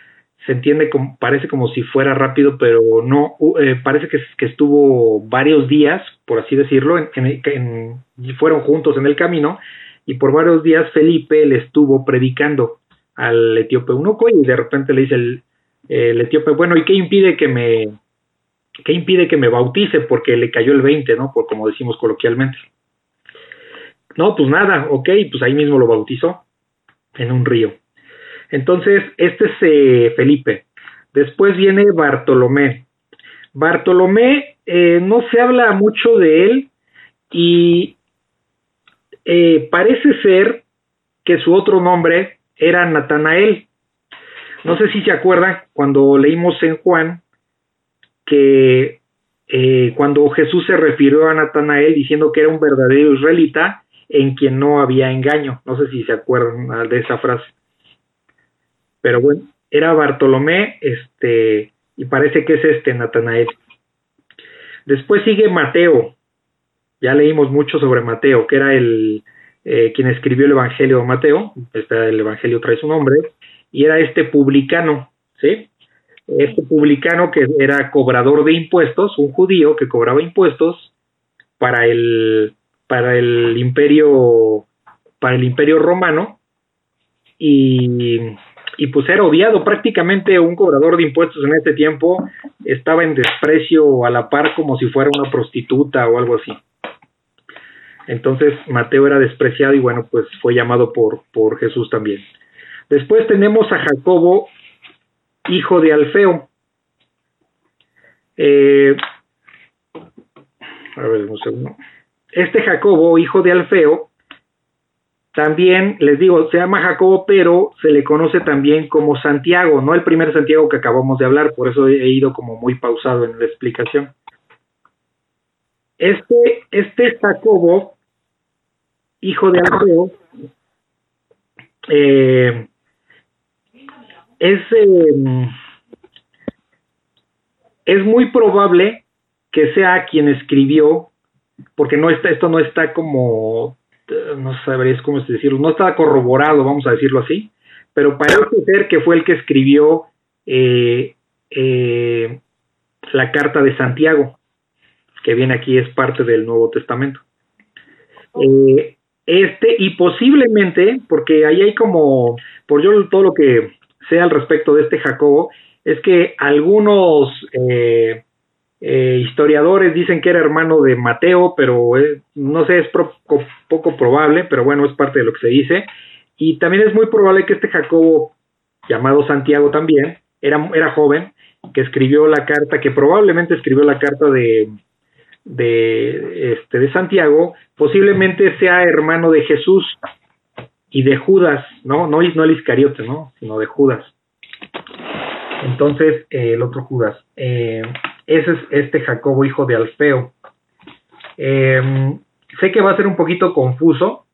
se entiende como, parece como si fuera rápido, pero no, eh, parece que, estuvo varios días, por así decirlo, en, en, fueron juntos en el camino y por varios días Felipe le estuvo predicando al etíope eunuco y de repente le dice el, el etíope, bueno, ¿y qué impide que me, qué impide que me bautice? Porque le cayó el 20, ¿no? Por como decimos coloquialmente. No, pues nada, ok, pues ahí mismo lo bautizó en un río. Entonces, este es eh, Felipe. Después viene Bartolomé. Bartolomé eh, no se habla mucho de él y eh, parece ser que su otro nombre era Natanael. No sé si se acuerdan cuando leímos en Juan que cuando Jesús se refirió a Natanael diciendo que era un verdadero israelita en quien no había engaño. No sé si se acuerdan de esa frase. Pero bueno, era Bartolomé, este, y parece que es este Natanael. Después sigue Mateo. Ya leímos mucho sobre Mateo, que era el eh, quien escribió el Evangelio de Mateo. Este, el Evangelio trae su nombre. Y era este publicano, ¿sí? Este publicano que era cobrador de impuestos, un judío que cobraba impuestos para el, para el imperio, para el imperio romano. Y y pues era odiado, prácticamente un cobrador de impuestos en este tiempo estaba en desprecio a la par como si fuera una prostituta o algo así. Entonces Mateo era despreciado y bueno, pues fue llamado por, por Jesús también. Después tenemos a Jacobo, hijo de Alfeo. Eh, a ver, un segundo. Este Jacobo, hijo de Alfeo, también, les digo, se llama Jacobo, pero se le conoce también como Santiago, no el primer Santiago que acabamos de hablar, por eso he ido como muy pausado en la explicación. Este, este Jacobo, hijo de Alfeo, eh, es, eh, es muy probable que sea quien escribió, porque no está, esto no está como no sabrías cómo decirlo, no está corroborado, vamos a decirlo así, pero parece ser que fue el que escribió eh, eh, la carta de Santiago, que viene aquí, es parte del Nuevo Testamento. Eh, este, y posiblemente, porque ahí hay como, por yo todo lo que sé al respecto de este Jacobo, es que algunos eh, historiadores dicen que era hermano de Mateo, pero eh, no sé, es poco probable, pero bueno, es parte de lo que se dice. Y también es muy probable que este Jacobo, llamado Santiago también, era, era joven, que escribió la carta, que probablemente escribió la carta de, de, este, de Santiago, posiblemente sea hermano de Jesús y de Judas, ¿no? No, no el Iscariote, ¿no? Sino de Judas. Entonces, eh, el otro Judas. Eh, ese es este Jacobo, hijo de Alfeo. Em, sé que va a ser un poquito confuso,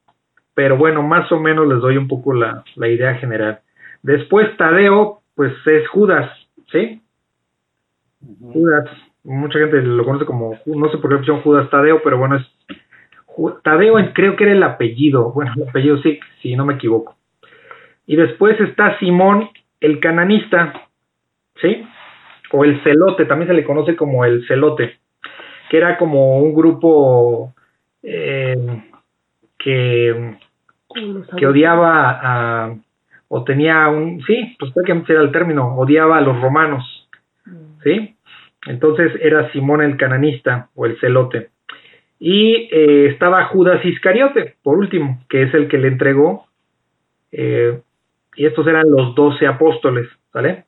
pero bueno, más o menos les doy un poco la, idea general. Después Tadeo, pues es Judas, ¿sí? Judas, mucha gente lo conoce como, no sé por qué opción Judas Tadeo, pero bueno, es Tadeo creo que era el apellido, bueno, el apellido sí, si no me equivoco. Y después está Simón el cananista, ¿sí? O el celote, también se le conoce como el celote, que era como un grupo eh, que, que odiaba a, o tenía un, sí, pues que era el término, odiaba a los romanos, mm. ¿sí? Entonces era Simón el cananista o el celote. Y eh, estaba Judas Iscariote, por último, que es el que le entregó, eh, y estos eran los doce apóstoles, ¿vale?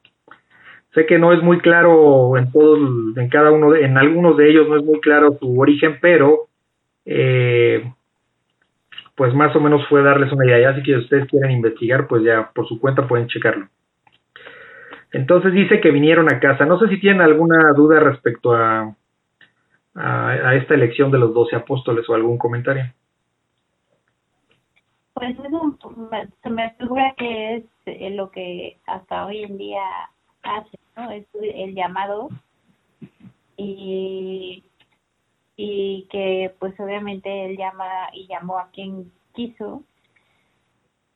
Sé que no es muy claro en todos, en cada uno, de, en algunos de ellos no es muy claro su origen, pero eh, pues más o menos fue darles una idea. Que si ustedes quieren investigar, pues ya por su cuenta pueden checarlo. Entonces dice que vinieron a casa. No sé si tienen alguna duda respecto a, a, esta elección de los doce apóstoles o algún comentario. Pues eso se me figura que es eh, lo que hasta hoy en día hace, ¿no? Es el llamado y, y que pues obviamente él llama y llamó a quien quiso.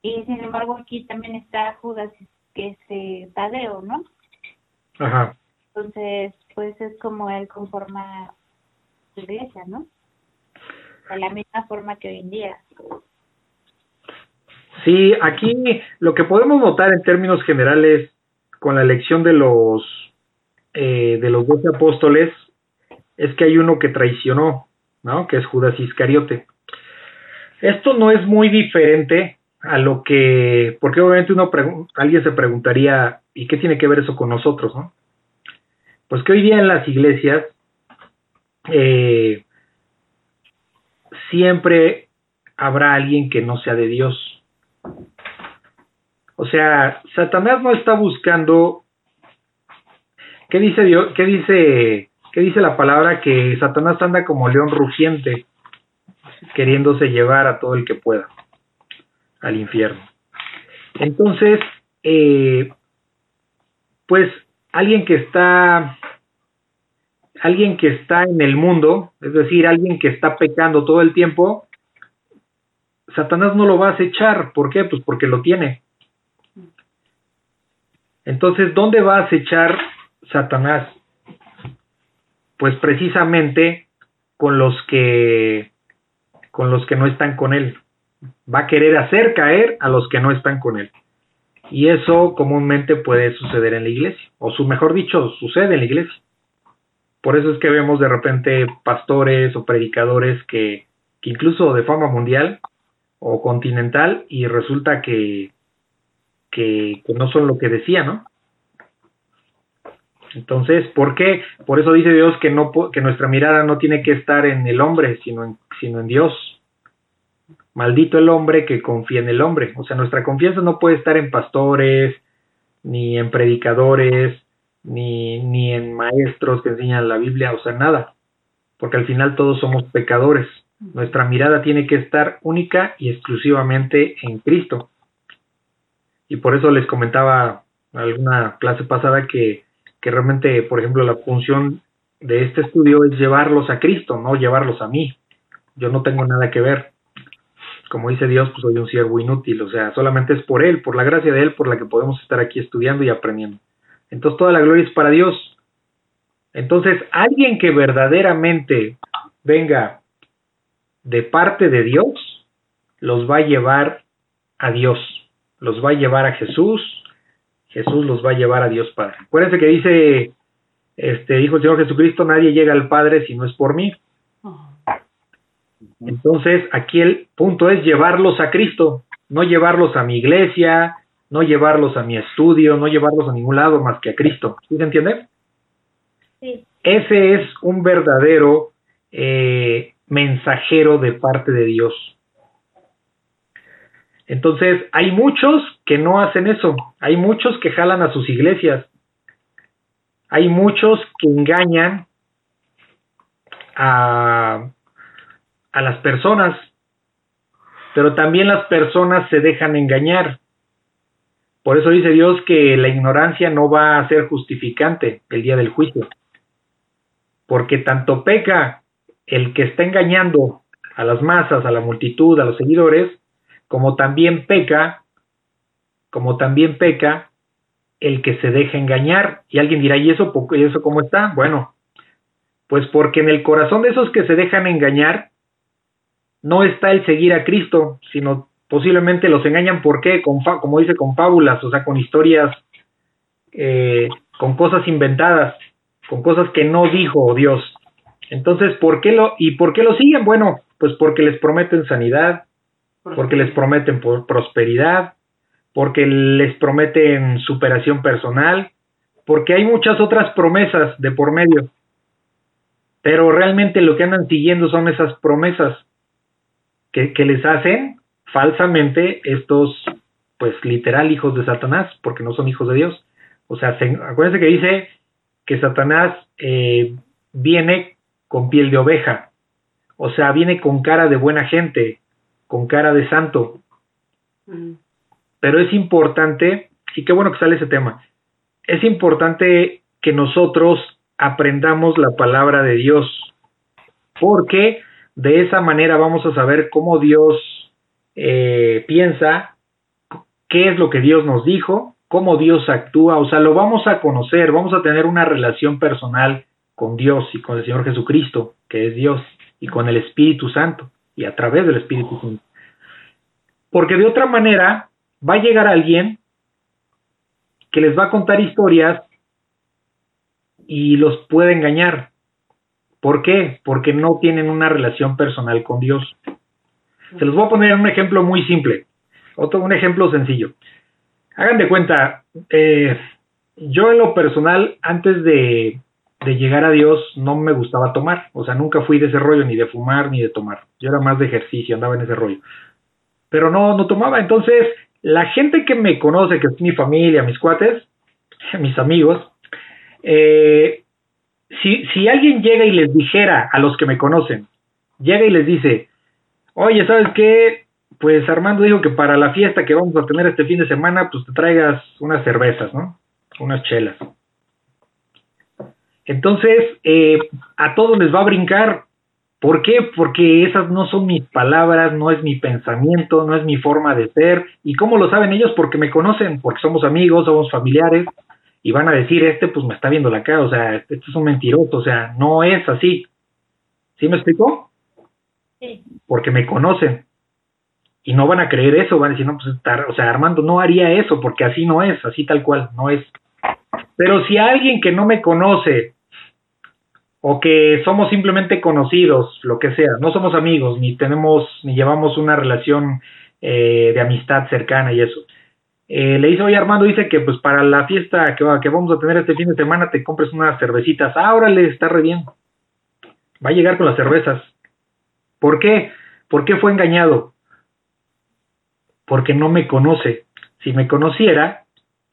Y sin embargo aquí también está Judas, que es eh, Tadeo, ¿no? Ajá. Entonces, pues es como él conforma su iglesia, ¿no? De la misma forma que hoy en día. Sí, aquí lo que podemos notar en términos generales con la elección de los eh, de los doce apóstoles es que hay uno que traicionó, ¿no? Que es Judas Iscariote. Esto no es muy diferente a lo que, porque obviamente uno alguien se preguntaría, ¿y qué tiene que ver eso con nosotros, no? Pues que hoy día en las iglesias eh, siempre habrá alguien que no sea de Dios. O sea, Satanás no está buscando. ¿Qué dice Dios? ¿Qué dice, qué dice la palabra? Que Satanás anda como león rugiente, queriéndose llevar a todo el que pueda al infierno. Entonces, eh, pues alguien que está alguien que está en el mundo, es decir, alguien que está pecando todo el tiempo, Satanás no lo va a acechar. ¿Por qué? Pues porque lo tiene. Entonces, ¿dónde va a acechar Satanás? Pues precisamente con los que con los que no están con él. Va a querer hacer caer a los que no están con él. Y eso comúnmente puede suceder en la iglesia, o su mejor dicho, sucede en la iglesia. Por eso es que vemos de repente pastores o predicadores que, que incluso de fama mundial o continental y resulta que, que, no son lo que decía, ¿no? Entonces, ¿por qué? Por eso dice Dios que, no, que nuestra mirada no tiene que estar en el hombre, sino en, sino en Dios. Maldito el hombre que confía en el hombre. O sea, nuestra confianza no puede estar en pastores, ni en predicadores, ni, ni en maestros que enseñan la Biblia, o sea, nada. Porque al final todos somos pecadores. Nuestra mirada tiene que estar única y exclusivamente en Cristo. Y por eso les comentaba alguna clase pasada que que realmente, por ejemplo, la función de este estudio es llevarlos a Cristo, no llevarlos a mí. Yo no tengo nada que ver. Como dice Dios, pues soy un siervo inútil, o sea, solamente es por Él, por la gracia de Él, por la que podemos estar aquí estudiando y aprendiendo. Entonces toda la gloria es para Dios. Entonces, alguien que verdaderamente venga de parte de Dios, los va a llevar a Dios, los va a llevar a Jesús, Jesús los va a llevar a Dios Padre. Acuérdense que dice, este, dijo el Señor Jesucristo, nadie llega al Padre si no es por mí. Entonces, aquí el punto es llevarlos a Cristo, no llevarlos a mi iglesia, no llevarlos a mi estudio, no llevarlos a ningún lado más que a Cristo. ¿Sí se entiende? Sí. Ese es un verdadero eh, mensajero de parte de Dios. Entonces, hay muchos que no hacen eso, hay muchos que jalan a sus iglesias, hay muchos que engañan a, a las personas, pero también las personas se dejan engañar. Por eso dice Dios que la ignorancia no va a ser justificante el día del juicio, porque tanto peca el que está engañando a las masas, a la multitud, a los seguidores, como también peca, como también peca el que se deja engañar. Y alguien dirá, ¿y eso, ¿y eso cómo está? Bueno, pues porque en el corazón de esos que se dejan engañar no está el seguir a Cristo, sino posiblemente los engañan, ¿por qué? Con, como dice, con fábulas, o sea, con historias, eh, con cosas inventadas, con cosas que no dijo Dios. Entonces, ¿por qué lo, y por qué lo siguen? Bueno, pues porque les prometen sanidad, porque les prometen prosperidad, porque les prometen superación personal, porque hay muchas otras promesas de por medio. Pero realmente lo que andan siguiendo son esas promesas que, les hacen falsamente estos, pues literal, hijos de Satanás, porque no son hijos de Dios. O sea, acuérdense que dice que Satanás eh, viene con piel de oveja, o sea, viene con cara de buena gente, con cara de santo. Mm. Pero es importante, y qué bueno que sale ese tema, es importante que nosotros aprendamos la palabra de Dios, porque de esa manera vamos a saber cómo Dios eh, piensa, qué es lo que Dios nos dijo, cómo Dios actúa, o sea, lo vamos a conocer, vamos a tener una relación personal con Dios y con el Señor Jesucristo, que es Dios, y con el Espíritu Santo y a través del Espíritu Santo. Porque de otra manera va a llegar alguien que les va a contar historias y los puede engañar. ¿Por qué? Porque no tienen una relación personal con Dios. Se los voy a poner un ejemplo muy simple. Otro, un ejemplo sencillo. Hagan de cuenta, eh, yo en lo personal, antes de de llegar a Dios no me gustaba tomar, o sea, nunca fui de ese rollo, ni de fumar, ni de tomar. Yo era más de ejercicio, andaba en ese rollo. Pero no, no tomaba. Entonces, la gente que me conoce, que es mi familia, mis cuates, [LAUGHS] mis amigos, eh, si, si alguien llega y les dijera a los que me conocen, llega y les dice, oye, ¿sabes qué? Pues Armando dijo que para la fiesta que vamos a tener este fin de semana, pues te traigas unas cervezas, ¿no? Unas chelas. Entonces, eh, a todos les va a brincar. ¿Por qué? Porque esas no son mis palabras, no es mi pensamiento, no es mi forma de ser. ¿Y cómo lo saben ellos? Porque me conocen, porque somos amigos, somos familiares, y van a decir, este pues me está viendo la cara, o sea, este es un mentiroso, o sea, no es así. ¿Sí me explicó? Sí. Porque me conocen. y no van a creer eso, van a decir, no, pues, o sea, Armando no haría eso porque así no es, así tal cual, no es. Pero si alguien que no me conoce o que somos simplemente conocidos, lo que sea, no somos amigos, ni tenemos, ni llevamos una relación eh, de amistad cercana y eso. Eh, le dice, oye Armando, dice que pues para la fiesta que, que vamos a tener este fin de semana te compres unas cervecitas. Ah, órale, está re bien. Va a llegar con las cervezas. ¿Por qué? ¿Por qué fue engañado? Porque no me conoce. Si me conociera,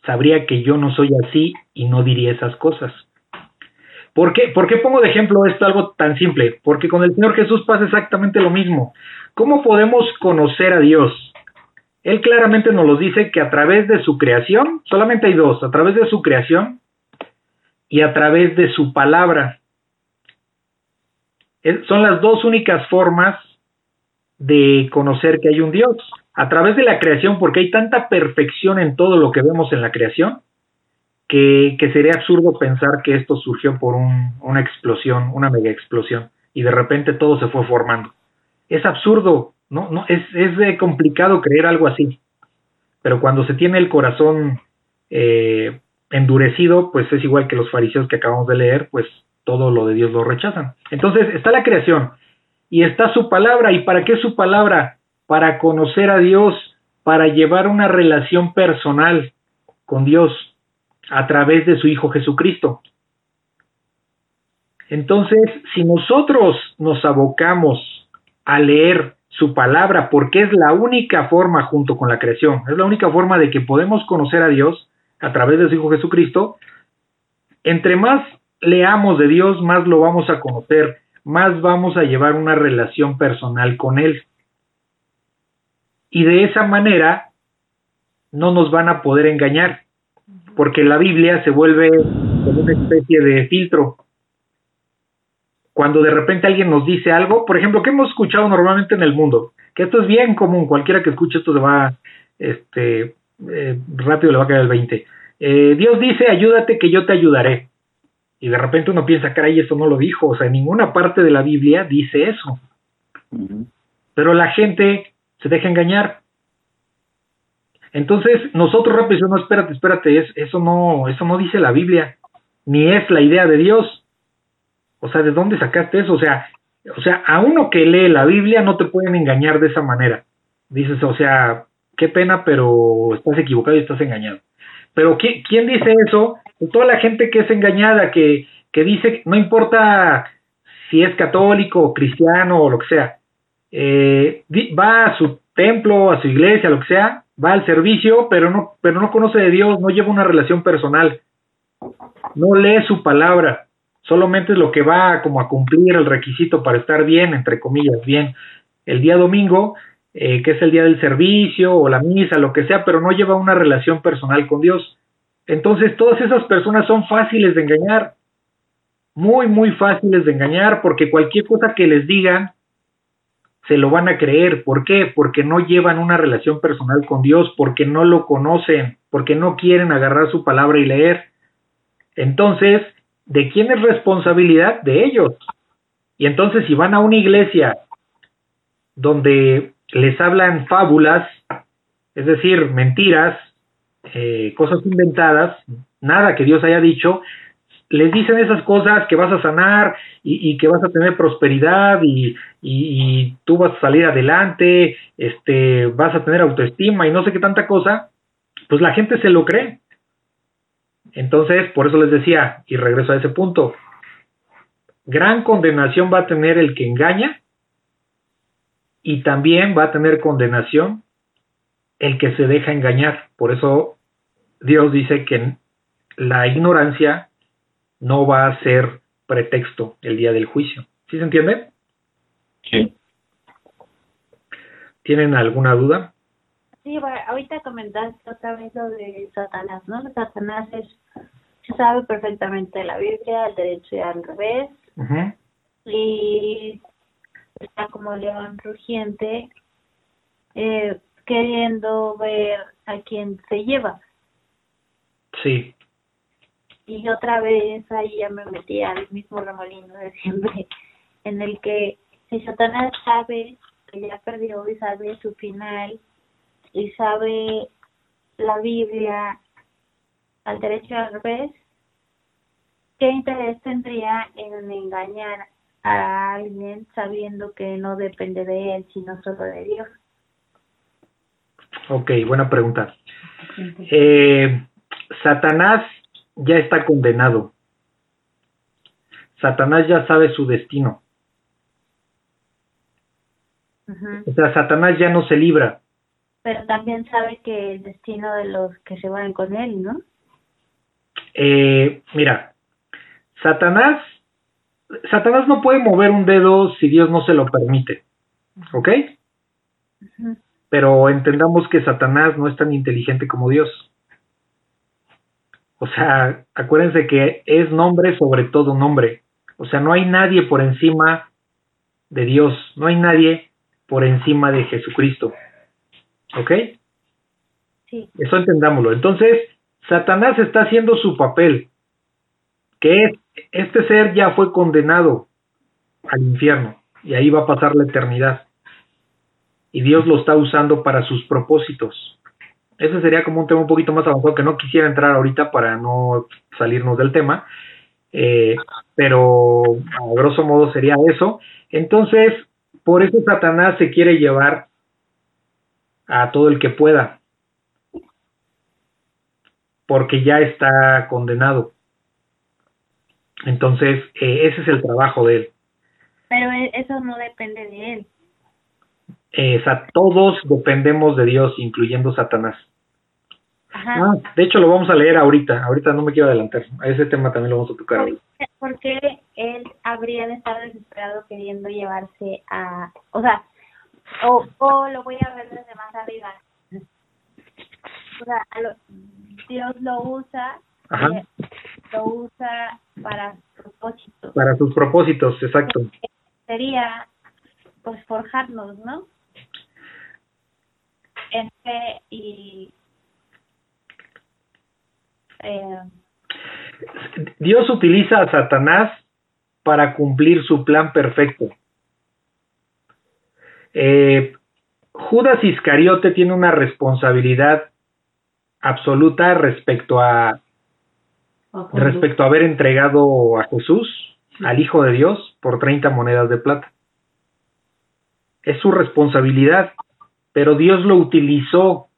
sabría que yo no soy así y no diría esas cosas. ¿Por qué, ¿Por qué pongo de ejemplo esto algo tan simple? Porque con el Señor Jesús pasa exactamente lo mismo. ¿Cómo podemos conocer a Dios? Él claramente nos lo dice que a través de su creación, solamente hay dos, a través de su creación y a través de su palabra. Son las dos únicas formas de conocer que hay un Dios. A través de la creación, porque hay tanta perfección en todo lo que vemos en la creación, que, sería absurdo pensar que esto surgió por una explosión, una mega explosión, y de repente todo se fue formando. Es absurdo, no, no, es, es complicado creer algo así. Pero cuando se tiene el corazón eh, endurecido, pues es igual que los fariseos que acabamos de leer, pues todo lo de Dios lo rechazan. Entonces está la creación y está su palabra. ¿Y para qué su palabra? Para conocer a Dios, para llevar una relación personal con Dios a través de su Hijo Jesucristo. Entonces, si nosotros nos abocamos a leer su palabra, porque es la única forma junto con la creación, es la única forma de que podemos conocer a Dios a través de su Hijo Jesucristo, entre más leamos de Dios, más lo vamos a conocer, más vamos a llevar una relación personal con Él. Y de esa manera no nos van a poder engañar porque la Biblia se vuelve como una especie de filtro. Cuando de repente alguien nos dice algo, por ejemplo, que hemos escuchado normalmente en el mundo, que esto es bien común, cualquiera que escuche esto se va, este, eh, rápido le va a caer el 20. Eh, Dios dice, ayúdate que yo te ayudaré. Y de repente uno piensa, caray, eso no lo dijo, o sea, en ninguna parte de la Biblia dice eso. Pero la gente se deja engañar. Entonces, nosotros rápido, no, espérate, espérate, eso no, eso no dice la Biblia, ni es la idea de Dios. O sea, ¿de dónde sacaste eso? O sea, o sea, a uno que lee la Biblia no te pueden engañar de esa manera. Dices, o sea, qué pena, pero estás equivocado y estás engañado. Pero ¿quién, dice eso? Pues toda la gente que es engañada, que, que dice, no importa si es católico o cristiano o lo que sea, eh, va a su templo, a su iglesia, lo que sea, va al servicio, pero no, pero no conoce de Dios, no lleva una relación personal, no lee su palabra, solamente es lo que va como a cumplir el requisito para estar bien, entre comillas, bien. El día domingo, eh, que es el día del servicio o la misa, lo que sea, pero no lleva una relación personal con Dios. Entonces, todas esas personas son fáciles de engañar, muy, muy fáciles de engañar, porque cualquier cosa que les digan, se lo van a creer. ¿Por qué? Porque no llevan una relación personal con Dios, porque no lo conocen, porque no quieren agarrar su palabra y leer. Entonces, ¿de quién es responsabilidad? De ellos. Y entonces, si van a una iglesia donde les hablan fábulas, es decir, mentiras, eh, cosas inventadas, nada que Dios haya dicho, les dicen esas cosas que vas a sanar y, que vas a tener prosperidad y, y, tú vas a salir adelante, este, vas a tener autoestima y no sé qué tanta cosa, pues la gente se lo cree. Entonces, por eso les decía, y regreso a ese punto, gran condenación va a tener el que engaña y también va a tener condenación el que se deja engañar. Por eso Dios dice que la ignorancia no va a ser pretexto el día del juicio. ¿Sí se entiende? Sí. ¿Tienen alguna duda? Sí, ahorita comentaste otra vez lo de Satanás, ¿no? Satanás es, se sabe perfectamente la Biblia, al derecho y al revés. Y está como león rugiente, eh, queriendo ver a quién se lleva. Sí y otra vez ahí ya me metí al mismo remolino de siempre, [LAUGHS] en el que si Satanás sabe que ya perdió y sabe su final y sabe la Biblia al derecho al revés, ¿qué interés tendría en engañar a alguien sabiendo que no depende de él, sino solo de Dios? Ok, buena pregunta. Eh, Satanás ya está condenado. Satanás ya sabe su destino. O sea, Satanás ya no se libra. Pero también sabe que el destino de los que se van con él, ¿no? Eh, mira, Satanás, Satanás no puede mover un dedo si Dios no se lo permite, ¿ok? Pero entendamos que Satanás no es tan inteligente como Dios. O sea, acuérdense que es nombre sobre todo nombre. O sea, no hay nadie por encima de Dios, no hay nadie por encima de Jesucristo. ¿Ok? Sí. Eso entendámoslo. Entonces, Satanás está haciendo su papel, que es, este ser ya fue condenado al infierno y ahí va a pasar la eternidad. Y Dios lo está usando para sus propósitos. Ese sería como un tema un poquito más avanzado que no quisiera entrar ahorita para no salirnos del tema. Eh, pero a grosso modo sería eso. Entonces, por eso Satanás se quiere llevar a todo el que pueda, porque ya está condenado. Entonces, eh, ese es el trabajo de él. Pero e, eso no depende de él. Eh, todos dependemos de Dios, incluyendo Satanás. Ah, de hecho, lo vamos a leer ahorita. Ahorita no me quiero adelantar. A ese tema también lo vamos a tocar ¿Por qué, ¿Por qué él habría de estar desesperado queriendo llevarse a... O sea, o, o lo voy a ver desde más arriba. O sea, Dios lo usa, eh, lo usa para propósitos. Para sus propósitos, exacto. Sería, pues, forjarnos, ¿no? En fe y eh, Dios utiliza a Satanás para cumplir su plan perfecto. Eh, Judas Iscariote tiene una responsabilidad absoluta respecto a respecto a haber entregado a Jesús, al Hijo de Dios, por 30 monedas de plata. Es su responsabilidad, pero Dios lo utilizó,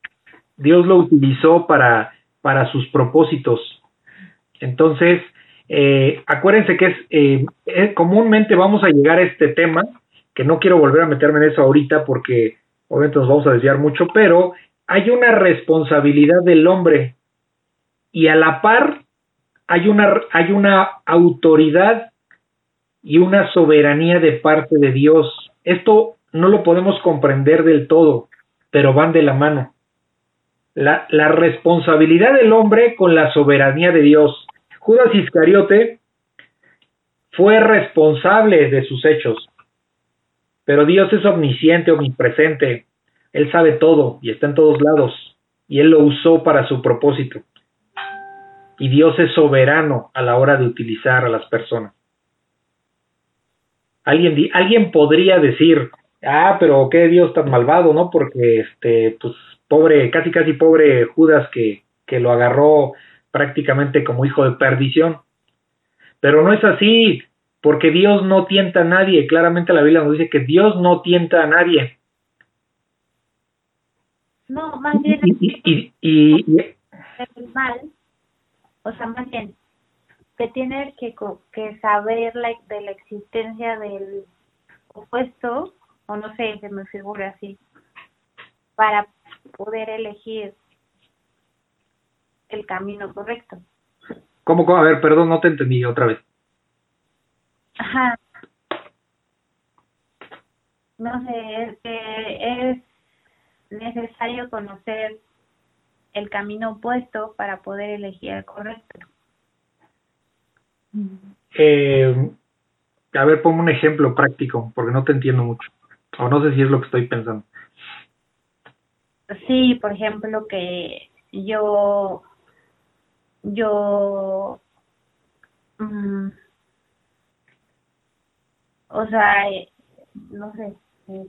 Dios lo utilizó para para sus propósitos. Entonces, eh, acuérdense que es eh, eh, comúnmente vamos a llegar a este tema, que no quiero volver a meterme en eso ahorita porque obviamente nos vamos a desviar mucho, pero hay una responsabilidad del hombre y a la par hay una, hay una autoridad y una soberanía de parte de Dios. Esto no lo podemos comprender del todo, pero van de la mano la, responsabilidad del hombre con la soberanía de Dios. Judas Iscariote fue responsable de sus hechos, pero Dios es omnisciente, omnipresente, Él sabe todo y está en todos lados, y Él lo usó para su propósito. Y Dios es soberano a la hora de utilizar a las personas. Alguien podría decir, ah, pero qué Dios tan malvado, ¿no? Porque este, pues pobre, casi casi pobre Judas que, que lo agarró prácticamente como hijo de perdición. Pero no es así, porque Dios no tienta a nadie. Claramente la Biblia nos dice que Dios no tienta a nadie. No, más bien y, y, mal, o sea, más bien que tiene que, que saber la, de la existencia del opuesto, o no sé, se me figura así, para poder elegir el camino correcto. ¿Cómo? A ver, perdón, no te entendí otra vez. Ajá. No sé, es que es necesario conocer el camino opuesto para poder elegir el correcto. Eh, a ver, ponme un ejemplo práctico, porque no te entiendo mucho. O no sé si es lo que estoy pensando. Sí, por ejemplo, que yo, yo, mm, o sea, eh, no sé, eh,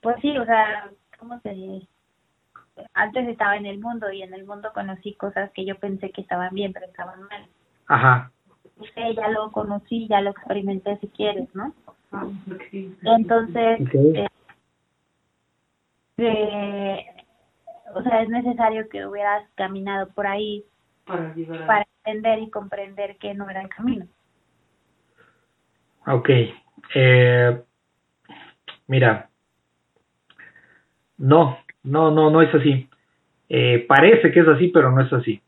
pues sí, o sea, ¿cómo se dice? Antes estaba en el mundo y en el mundo conocí cosas que yo pensé que estaban bien, pero estaban mal. Ajá. Usted ya lo conocí, ya lo experimenté si quieres, ¿no? Entonces, eh, eh, o sea, es necesario que hubieras caminado por ahí Para para entender y comprender que no era el camino. Ok. Eh, mira. No, no, no, no es así. Eh, parece que es así, pero no es así.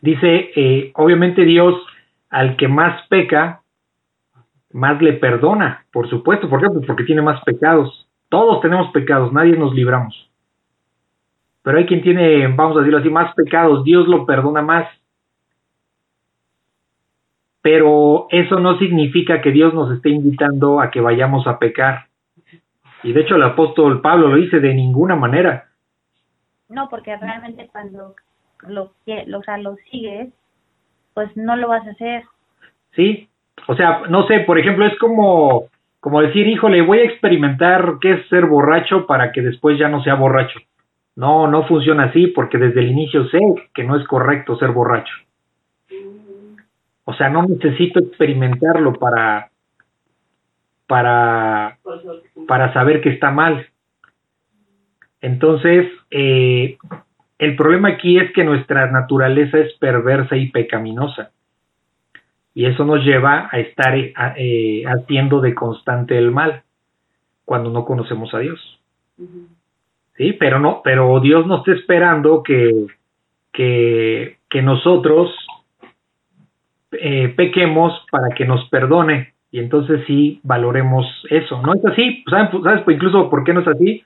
Dice, eh, obviamente Dios al que más peca, más le perdona, por supuesto. ¿Por qué? Pues porque tiene más pecados. Todos tenemos pecados, nadie nos libramos. Pero hay quien tiene, vamos a decirlo así, más pecados. Dios lo perdona más pero eso no significa que Dios nos esté invitando a que vayamos a pecar. Y de hecho el apóstol Pablo lo dice de ninguna manera. No, porque realmente cuando lo, que- lo, o sea, lo sigues, pues no lo vas a hacer. ¿Sí? O sea, no sé, por ejemplo, es como, como decir, híjole, voy a experimentar qué es ser borracho para que después ya no sea borracho. No, no funciona así porque desde el inicio sé que no es correcto ser borracho. O sea, no necesito experimentarlo para, para, para saber que está mal. Entonces, eh, el problema aquí es que nuestra naturaleza es perversa y pecaminosa. Y eso nos lleva a estar eh, eh, haciendo de constante el mal cuando no conocemos a Dios. Sí, pero no, pero Dios no está esperando que, que, que nosotros eh, pequemos para que nos perdone y entonces sí valoremos eso. No es así, ¿saben? ¿sabes? Pues incluso por qué no es así?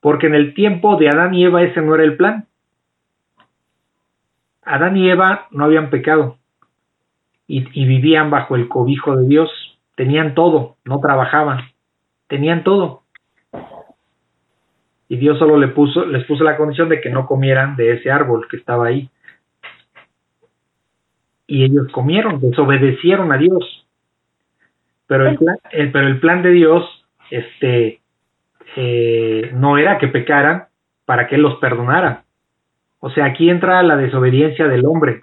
Porque en el tiempo de Adán y Eva ese no era el plan. Adán y Eva no habían pecado y, vivían bajo el cobijo de Dios. Tenían todo, no trabajaban, tenían todo. Y Dios solo le puso, les puso la condición de que no comieran de ese árbol que estaba ahí. Y ellos comieron, desobedecieron a Dios. Pero el plan, el- pero el plan de Dios, este, eh, no era que pecaran para que Él los perdonara. O sea, aquí entra la desobediencia del hombre.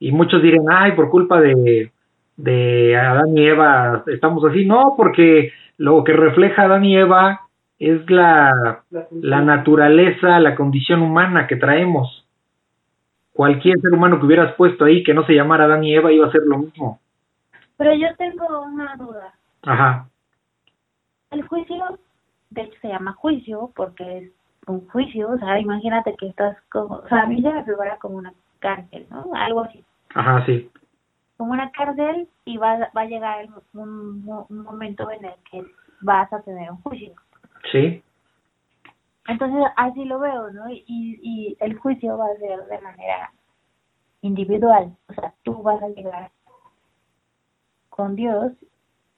Y muchos dirán, ay, por culpa de, de Adán y Eva estamos así. No, porque lo que refleja Adán y Eva es la, la naturaleza, la condición humana que traemos. Cualquier ser humano que hubieras puesto ahí que no se llamara Adán y Eva iba a ser lo mismo. Pero yo tengo una duda. Ajá, El juicio, de hecho se llama juicio porque es un juicio, o sea, imagínate que estás como, o sea, a mí se me figura como una cárcel, ¿no? Algo así, ajá, sí. como una cárcel y va, va a llegar el- un, un momento en el que vas a tener un juicio. Sí, Entonces, así lo veo, ¿no? Y, y el juicio va a ser de manera individual, o sea, tú vas a llegar con Dios,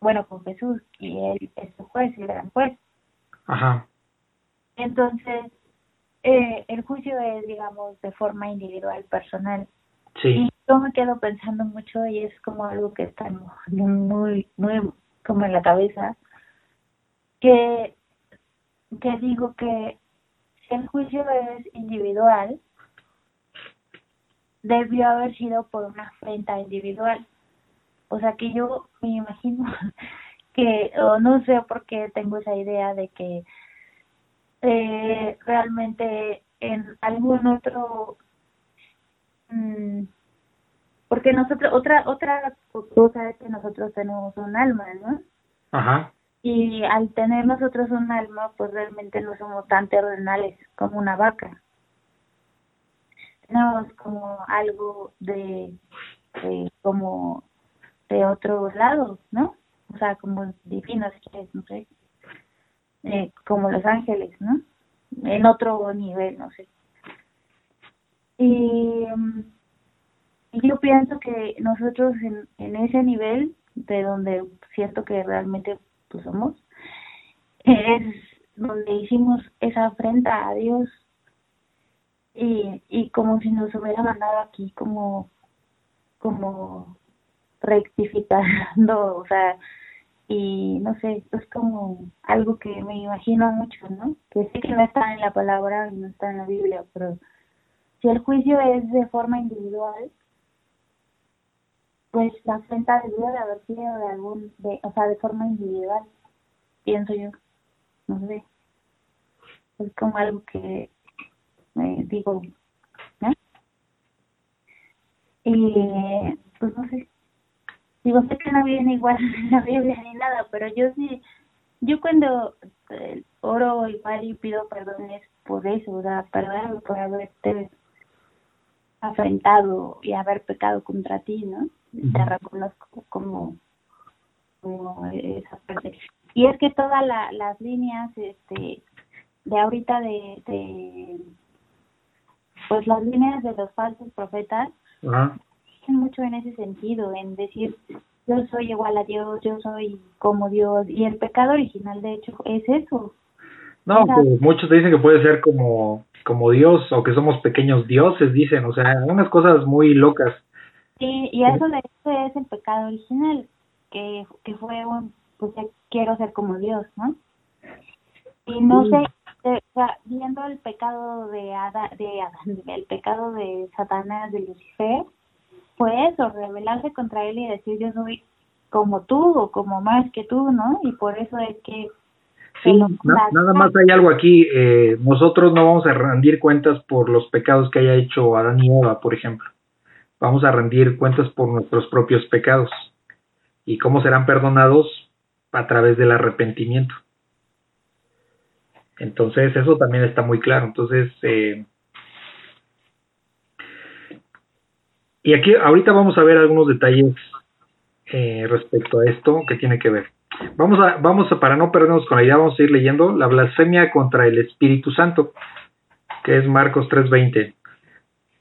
bueno, con Jesús, y Él es tu juez el gran juez. ajá, Entonces, eh, el juicio es, digamos, de forma individual, personal. Sí, Y yo me quedo pensando mucho y es como algo que está muy, muy como en la cabeza, que, que digo que si el juicio es individual, debió haber sido por una afrenta individual. O sea que yo me imagino [LAUGHS] que, o no sé por qué tengo esa idea de que eh, realmente en algún otro mm, porque nosotros otra otra cosa es que nosotros tenemos un alma no ajá, y al tener nosotros un alma pues realmente no somos tan terrenales como una vaca tenemos como algo de, de como de otro lado no o sea como divino si quieres no sé eh, como los ángeles, ¿no? En otro nivel, no sé. Y, yo pienso que nosotros en, en ese nivel, de donde siento que realmente pues, somos, es donde hicimos esa afrenta a Dios y, y como si nos hubiera mandado aquí como como rectificando, [LAUGHS] o sea, y no sé, es como algo que me imagino mucho, ¿no? Que sé que no está en la palabra y no está en la Biblia, pero si el juicio es de forma individual, pues la afrenta debió de haber sido de algún, de, o sea, de forma individual, pienso yo, no sé. Es como algo que me digo, ¿no? Y pues no sé, digo, sé que no viene igual [LAUGHS] la Biblia ni nada, pero yo sí, yo cuando eh, oro igual y pido perdones por eso, ¿verdad? Perdóname por haberte afrentado y haber pecado contra ti, ¿no? Te reconozco como, como esa parte. Y es que todas las líneas este, de ahorita de, de, pues las líneas de los falsos profetas, Ajá mucho en ese sentido, en decir yo soy igual a Dios, yo soy como Dios, y el pecado original de hecho es eso. No, pues muchos dicen que puede ser como, como Dios o que somos pequeños dioses, dicen, o sea, unas cosas muy locas. Sí, y eso de eso es el pecado original, que, que fue un, pues quiero ser como Dios, ¿no? Y no sé, o sea, viendo el pecado de Adán, de Adán, [LAUGHS] el pecado de Satanás, de Lucifer, fue eso, rebelarse contra él y decir yo soy como tú o como más que tú, ¿no? Y por eso es que... Sí, nada más hay algo aquí, eh, nosotros no vamos a rendir cuentas por los pecados que haya hecho Adán y Eva, por ejemplo. Vamos a rendir cuentas por nuestros propios pecados. ¿Y cómo serán perdonados? A través del arrepentimiento. Entonces, eso también está muy claro. Entonces, eh, Y aquí, ahorita vamos a ver algunos detalles eh, respecto a esto que tiene que ver. Vamos a, vamos a, para no perdernos con la idea, vamos a ir leyendo la blasfemia contra el Espíritu Santo, que es Marcos 3:20.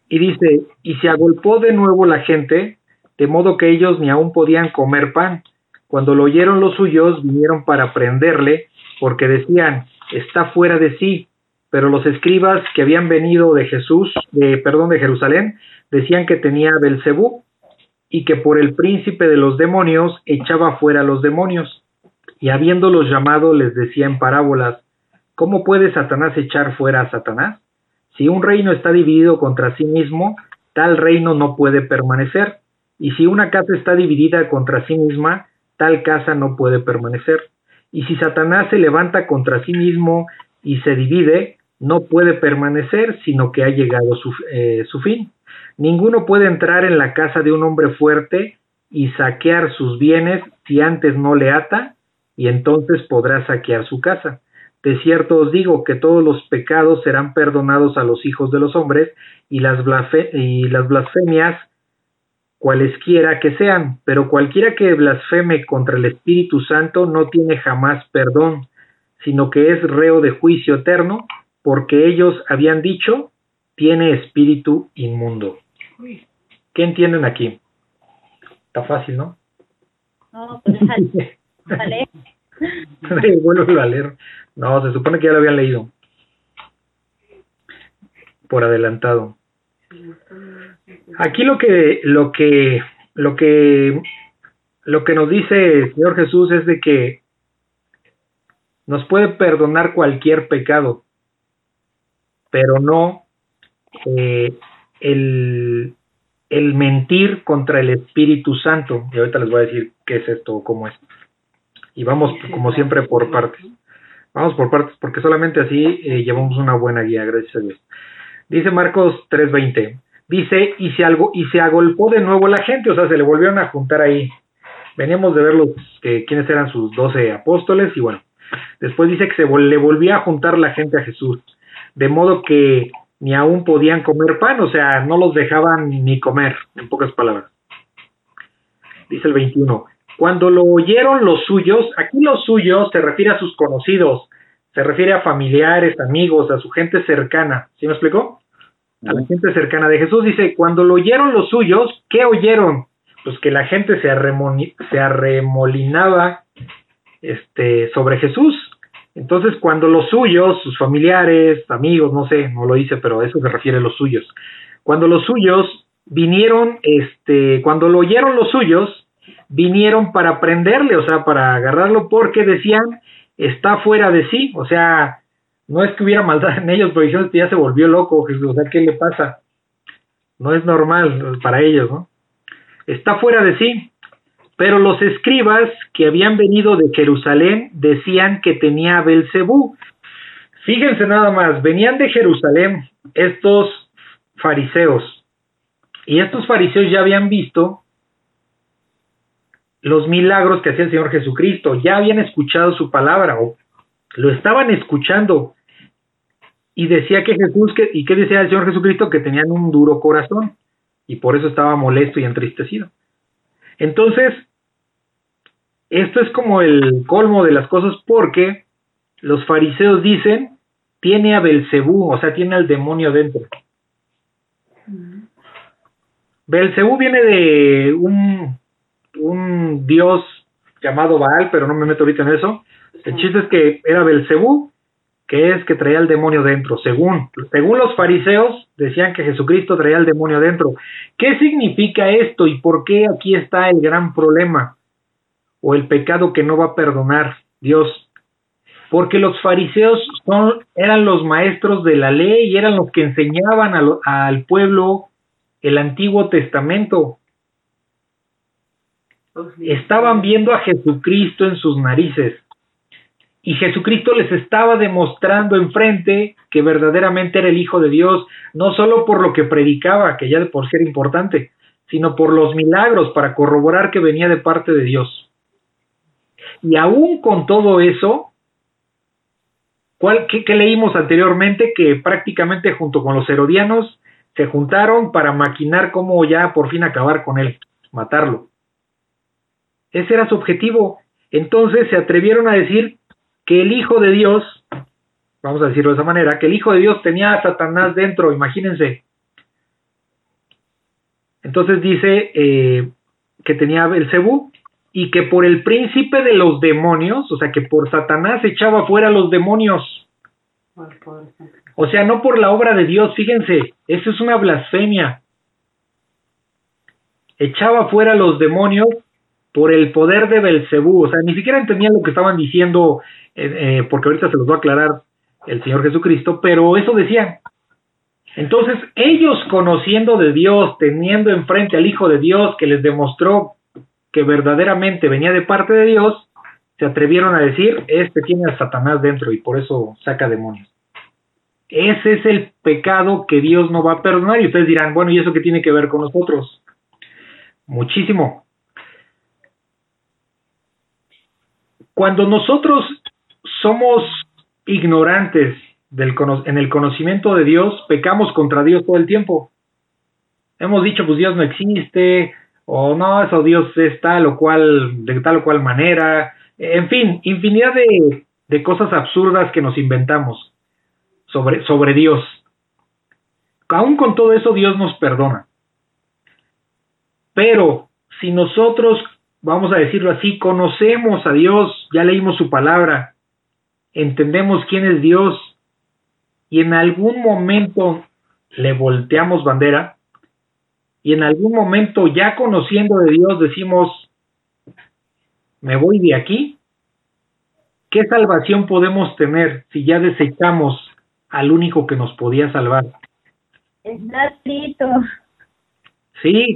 Y dice, y se agolpó de nuevo la gente, de modo que ellos ni aún podían comer pan. Cuando lo oyeron los suyos, vinieron para prenderle, porque decían, está fuera de sí. Pero los escribas que habían venido de Jesús, de, perdón, de Jerusalén, decían que tenía Belcebú y que por el príncipe de los demonios echaba fuera a los demonios. Y habiéndolos llamado les decía en parábolas, ¿cómo puede Satanás echar fuera a Satanás? Si un reino está dividido contra sí mismo, tal reino no puede permanecer. Y si una casa está dividida contra sí misma, tal casa no puede permanecer. Y si Satanás se levanta contra sí mismo y se divide, no puede permanecer, sino que ha llegado su, eh, su fin. Ninguno puede entrar en la casa de un hombre fuerte y saquear sus bienes si antes no le ata, y entonces podrá saquear su casa. De cierto os digo que todos los pecados serán perdonados a los hijos de los hombres, y las, y las blasfemias cualesquiera que sean, pero cualquiera que blasfeme contra el Espíritu Santo no tiene jamás perdón, sino que es reo de juicio eterno, porque ellos habían dicho, tiene espíritu inmundo. ¿Qué entienden aquí? Está fácil, ¿no? No, pues [LAUGHS] déjale. Vuelvo [LAUGHS] a leer. No, se supone que ya lo habían leído. Por adelantado. Aquí lo que, lo que, lo que, lo que nos dice el Señor Jesús es de que nos puede perdonar cualquier pecado, pero no eh, el, el mentir contra el Espíritu Santo. Y ahorita les voy a decir qué es esto o cómo es. Y vamos, como siempre, por partes. Vamos por partes, porque solamente así eh, llevamos una buena guía, gracias a Dios. Dice Marcos 3:20. Dice, y se, algo, y se agolpó de nuevo la gente, o sea, se le volvieron a juntar ahí. Veníamos de ver los, quiénes eran sus doce apóstoles, y bueno, después dice que se le volvía a juntar la gente a Jesús. De modo que ni aún podían comer pan, o sea, no los dejaban ni comer, en pocas palabras. Dice el 21. Cuando lo oyeron los suyos, aquí los suyos se refiere a sus conocidos, se refiere a familiares, amigos, a su gente cercana. ¿Sí me explicó? A la gente cercana de Jesús. Dice, cuando lo oyeron los suyos, ¿qué oyeron? Pues que la gente se, se arremolinaba este, sobre Jesús. Entonces, cuando los suyos, sus familiares, amigos, no sé, no lo hice, pero a eso se refiere a los suyos. Cuando los suyos vinieron, este, cuando lo oyeron los suyos, vinieron para prenderle, o sea, para agarrarlo porque decían, está fuera de sí, o sea, no es que hubiera maldad en ellos, pero dijeron que ya se volvió loco, o sea, ¿qué le pasa? No es normal para ellos, ¿no? Está fuera de sí. Pero los escribas que habían venido de Jerusalén decían que tenía Belcebú. Fíjense nada más, venían de Jerusalén estos fariseos. Y estos fariseos ya habían visto los milagros que hacía el Señor Jesucristo, ya habían escuchado su palabra o lo estaban escuchando y decía que Jesús, que, ¿y qué decía el Señor Jesucristo? Que tenían un duro corazón y por eso estaba molesto y entristecido. Entonces, esto es como el colmo de las cosas porque los fariseos dicen, tiene a Belcebú, o sea, tiene al demonio dentro. Belcebú viene de un, un dios llamado Baal, pero no me meto ahorita en eso. El chiste es que era Belcebú que es que traía el demonio dentro. Según, según los fariseos, decían que Jesucristo traía el demonio dentro. ¿Qué significa esto y por qué aquí está el gran problema o el pecado que no va a perdonar Dios? Porque los fariseos son, eran los maestros de la ley y eran los que enseñaban al pueblo el Antiguo Testamento. Estaban viendo a Jesucristo en sus narices y Jesucristo les estaba demostrando enfrente que verdaderamente era el Hijo de Dios, no solo por lo que predicaba, que ya de por sí era importante, sino por los milagros para corroborar que venía de parte de Dios. Y aún con todo eso, ¿cuál, qué, qué leímos anteriormente? Que prácticamente junto con los herodianos se juntaron para maquinar cómo ya por fin acabar con él, matarlo. Ese era su objetivo. Entonces se atrevieron a decir que el Hijo de Dios, vamos a decirlo de esa manera, que el Hijo de Dios tenía a Satanás dentro, imagínense. Entonces dice eh, que tenía el Cebú y que por el príncipe de los demonios, o sea que por Satanás echaba fuera los demonios. O sea, no por la obra de Dios, fíjense, eso es una blasfemia. Echaba fuera los demonios por el poder de Belcebú, o sea, ni siquiera entendían lo que estaban diciendo eh, eh, porque ahorita se los va a aclarar el Señor Jesucristo, pero eso decían. Entonces, ellos conociendo de Dios, teniendo enfrente al Hijo de Dios que les demostró que verdaderamente venía de parte de Dios, se atrevieron a decir, este tiene a Satanás dentro y por eso saca demonios. Ese es el pecado que Dios no va a perdonar y ustedes dirán, bueno, ¿y eso qué tiene que ver con nosotros? Muchísimo. Cuando nosotros somos ignorantes en el conocimiento de Dios, pecamos contra Dios todo el tiempo. Hemos dicho, pues Dios no existe, o no, eso Dios es tal o cual, de tal o cual manera, en fin, infinidad de, de cosas absurdas que nos inventamos sobre, sobre Dios. Aún con todo eso Dios nos perdona. Pero si nosotros, vamos a decirlo así, conocemos a Dios, ya leímos su palabra, entendemos quién es Dios y en algún momento le volteamos bandera y en algún momento ya conociendo de Dios decimos, me voy de aquí, ¿qué salvación podemos tener si ya desechamos al único que nos podía salvar? Está Sí,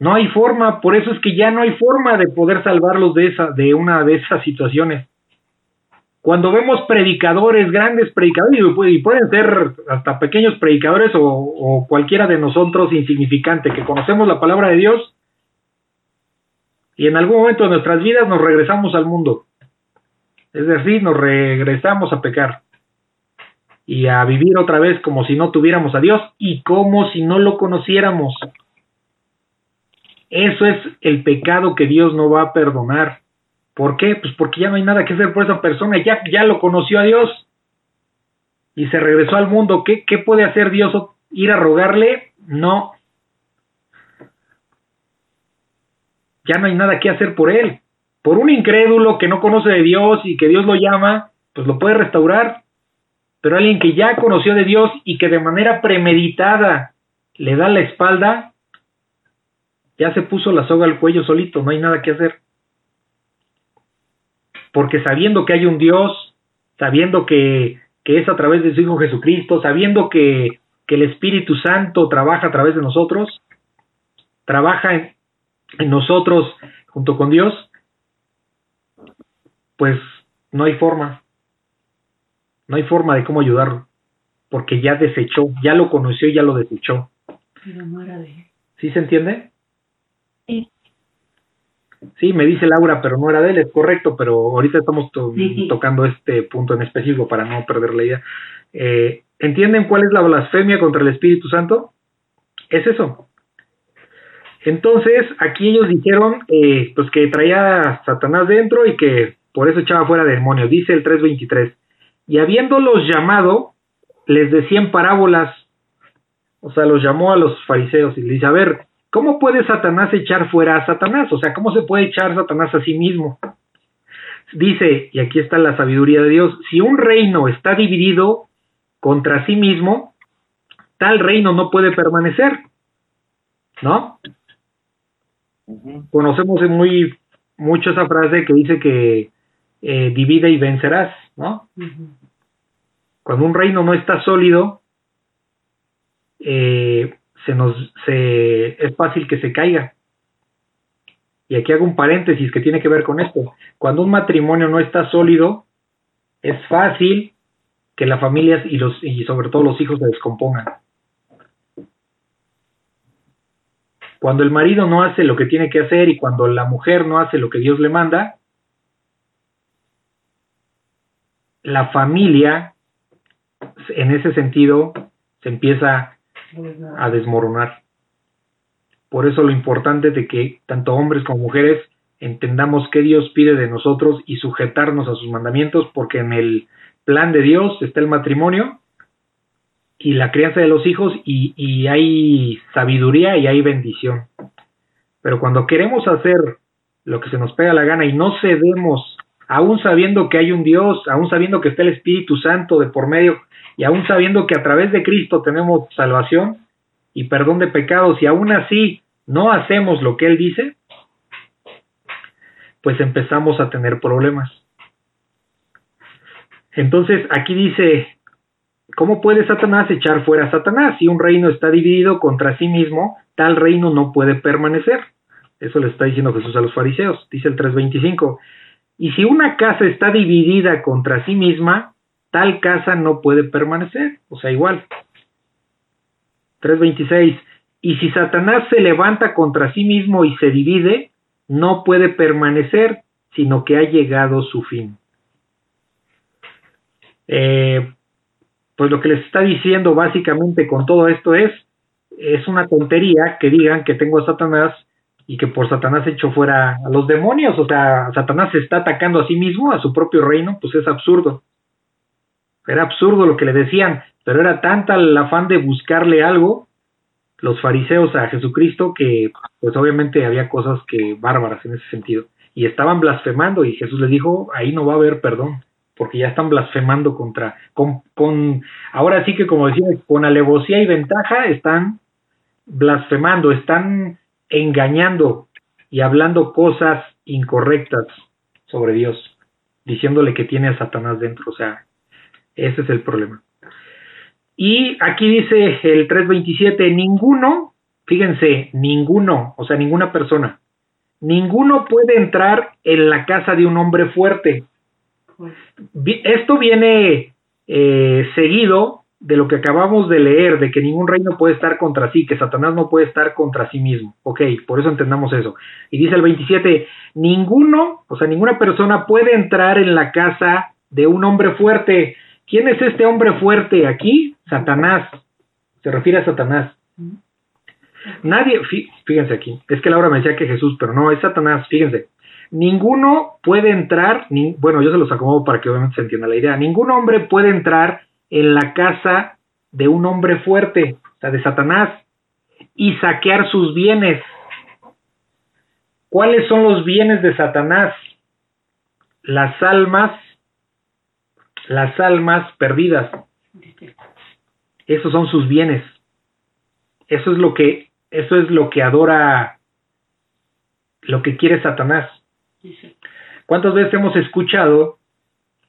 no hay forma, por eso es que ya no hay forma de poder salvarlos de esa, de una de esas situaciones. Cuando vemos predicadores, grandes predicadores, y pueden ser hasta pequeños predicadores o, cualquiera de nosotros insignificante, que conocemos la palabra de Dios y en algún momento de nuestras vidas nos regresamos al mundo. Es decir, nos regresamos a pecar y a vivir otra vez como si no tuviéramos a Dios y como si no lo conociéramos. Eso es el pecado que Dios no va a perdonar. ¿Por qué? Pues porque ya no hay nada que hacer por esa persona, ya, ya lo conoció a Dios y se regresó al mundo. ¿Qué, ¿Qué puede hacer Dios? ¿Ir a rogarle? No. Ya no hay nada que hacer por él. Por un incrédulo que no conoce de Dios y que Dios lo llama, pues lo puede restaurar. Pero alguien que ya conoció de Dios y que de manera premeditada le da la espalda, ya se puso la soga al cuello solito, no hay nada que hacer. Porque sabiendo que hay un Dios, sabiendo que, que es a través de su Hijo Jesucristo, sabiendo que, que el Espíritu Santo trabaja a través de nosotros, trabaja en, en nosotros junto con Dios, pues no hay forma. No hay forma de cómo ayudarlo, porque ya desechó, ya lo conoció y ya lo desechó. Pero no era de él. ¿Sí se entiende? Sí. Me dice Laura, pero no era de él, es correcto, pero ahorita estamos to- Sí. tocando este punto en específico para no perder la idea. Eh, ¿Entienden cuál es la blasfemia contra el Espíritu Santo? Es eso. Entonces, aquí ellos dijeron eh, pues que traía a Satanás dentro y que por eso echaba fuera demonios. Dice el 3.23. Y habiéndolos llamado, les decía en parábolas, o sea, los llamó a los fariseos y les dice, a ver, ¿cómo puede Satanás echar fuera a Satanás? O sea, ¿cómo se puede echar Satanás a sí mismo? Dice, y aquí está la sabiduría de Dios, si un reino está dividido contra sí mismo, tal reino no puede permanecer. ¿No? Conocemos muy mucho esa frase que dice que eh, divide y vencerás, ¿no? Cuando un reino no está sólido, eh, se nos se, es fácil que se caiga. Y aquí hago un paréntesis que tiene que ver con esto. Cuando un matrimonio no está sólido, es fácil que la familia y los y sobre todo los hijos se descompongan. Cuando el marido no hace lo que tiene que hacer y cuando la mujer no hace lo que Dios le manda, la familia en ese sentido se empieza a desmoronar. Por eso lo importante de que tanto hombres como mujeres entendamos qué Dios pide de nosotros y sujetarnos a sus mandamientos, porque en el plan de Dios está el matrimonio y la crianza de los hijos y, y hay sabiduría y hay bendición. Pero cuando queremos hacer lo que se nos pega la gana y no cedemos, aún sabiendo que hay un Dios, aún sabiendo que está el Espíritu Santo de por medio y aún sabiendo que a través de Cristo tenemos salvación y perdón de pecados y aún así no hacemos lo que Él dice, pues empezamos a tener problemas. Entonces aquí dice, ¿cómo puede Satanás echar fuera a Satanás? Si un reino está dividido contra sí mismo, tal reino no puede permanecer. Eso le está diciendo Jesús a los fariseos, dice el 325. Y si una casa está dividida contra sí misma, tal casa no puede permanecer. O sea, igual. 326. Y si Satanás se levanta contra sí mismo y se divide, no puede permanecer, sino que ha llegado su fin. Eh, pues lo que les está diciendo básicamente con todo esto es, es una tontería que digan que tengo a Satanás y que por Satanás hecho fuera a los demonios, o sea, Satanás se está atacando a sí mismo, a su propio reino, pues es absurdo. Era absurdo lo que le decían, pero era tanta el afán de buscarle algo, los fariseos a Jesucristo, que pues obviamente había cosas que bárbaras en ese sentido. Y estaban blasfemando y Jesús les dijo, ahí no va a haber perdón, porque ya están blasfemando contra, con, con ahora sí que como decía, con alevosía y ventaja están blasfemando, están engañando y hablando cosas incorrectas sobre Dios, diciéndole que tiene a Satanás dentro, o sea, ese es el problema. Y aquí dice el 327, ninguno, fíjense, ninguno, o sea, ninguna persona, ninguno puede entrar en la casa de un hombre fuerte. Esto viene eh, seguido de lo que acabamos de leer, de que ningún reino puede estar contra sí, que Satanás no puede estar contra sí mismo. Ok, por eso entendamos eso. Y dice el 27, ninguno, o sea, ninguna persona puede entrar en la casa de un hombre fuerte. ¿Quién es este hombre fuerte aquí? Satanás. Se refiere a Satanás. Nadie, fíjense aquí, es que Laura me decía que Jesús, pero no, es Satanás, fíjense. Ninguno puede entrar, ni, bueno, yo se los acomodo para que obviamente se entienda la idea. Ningún hombre puede entrar en la casa de un hombre fuerte, o sea, de Satanás, y saquear sus bienes. ¿Cuáles son los bienes de Satanás? Las almas, las almas perdidas. Esos son sus bienes. Eso es lo que, eso es lo que adora lo que quiere Satanás. ¿Cuántas veces hemos escuchado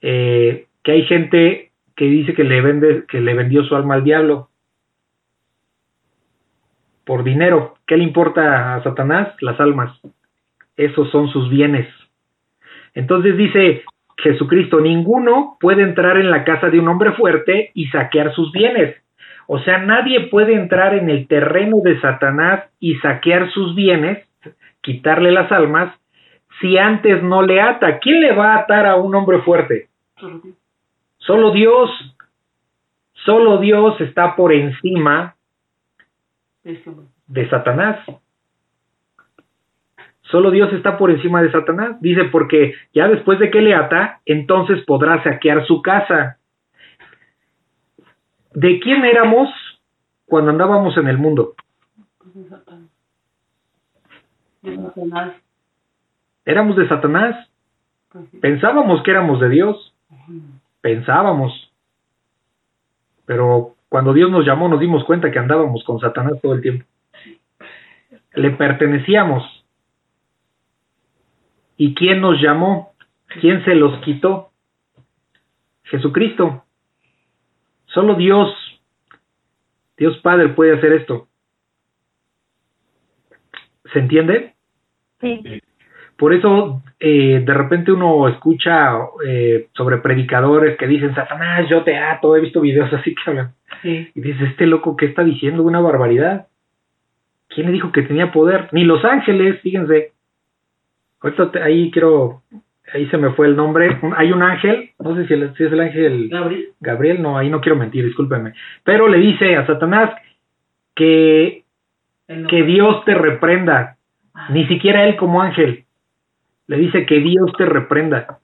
eh, que hay gente que dice que le vende, que le vendió su alma al diablo por dinero? ¿Qué le importa a Satanás? Las almas. Esos son sus bienes. Entonces dice Jesucristo, ninguno puede entrar en la casa de un hombre fuerte y saquear sus bienes. O sea, nadie puede entrar en el terreno de Satanás y saquear sus bienes, quitarle las almas, si antes no le ata? ¿Quién le va a atar a un hombre fuerte? Solo Dios. Solo Dios está por encima de Satanás. Solo Dios está por encima de Satanás. Dice, porque ya después de que le ata, entonces podrá saquear su casa. ¿De quién éramos cuando andábamos en el mundo? De Satanás éramos de Satanás. Pensábamos que éramos de Dios. Pensábamos. Pero cuando Dios nos llamó nos dimos cuenta que andábamos con Satanás todo el tiempo. Le pertenecíamos. ¿Y quién nos llamó? ¿Quién se los quitó? Jesucristo. Solo Dios, Dios Padre puede hacer esto. ¿Se entiende? Sí. Por eso eh, de repente uno escucha eh, sobre predicadores que dicen, Satanás, yo te ato, he visto videos así que hablan. Y dice, este loco, ¿qué está diciendo? Una barbaridad. ¿Quién le dijo que tenía poder? Ni los ángeles, fíjense. Ahorita ahí quiero, ahí se me fue el nombre. Hay un ángel, no sé si, si es el ángel Gabriel. Gabriel, no, ahí no quiero mentir, discúlpeme. Pero le dice a Satanás que, que Dios te reprenda. Ah. Ni siquiera él como ángel le dice que Dios te reprenda,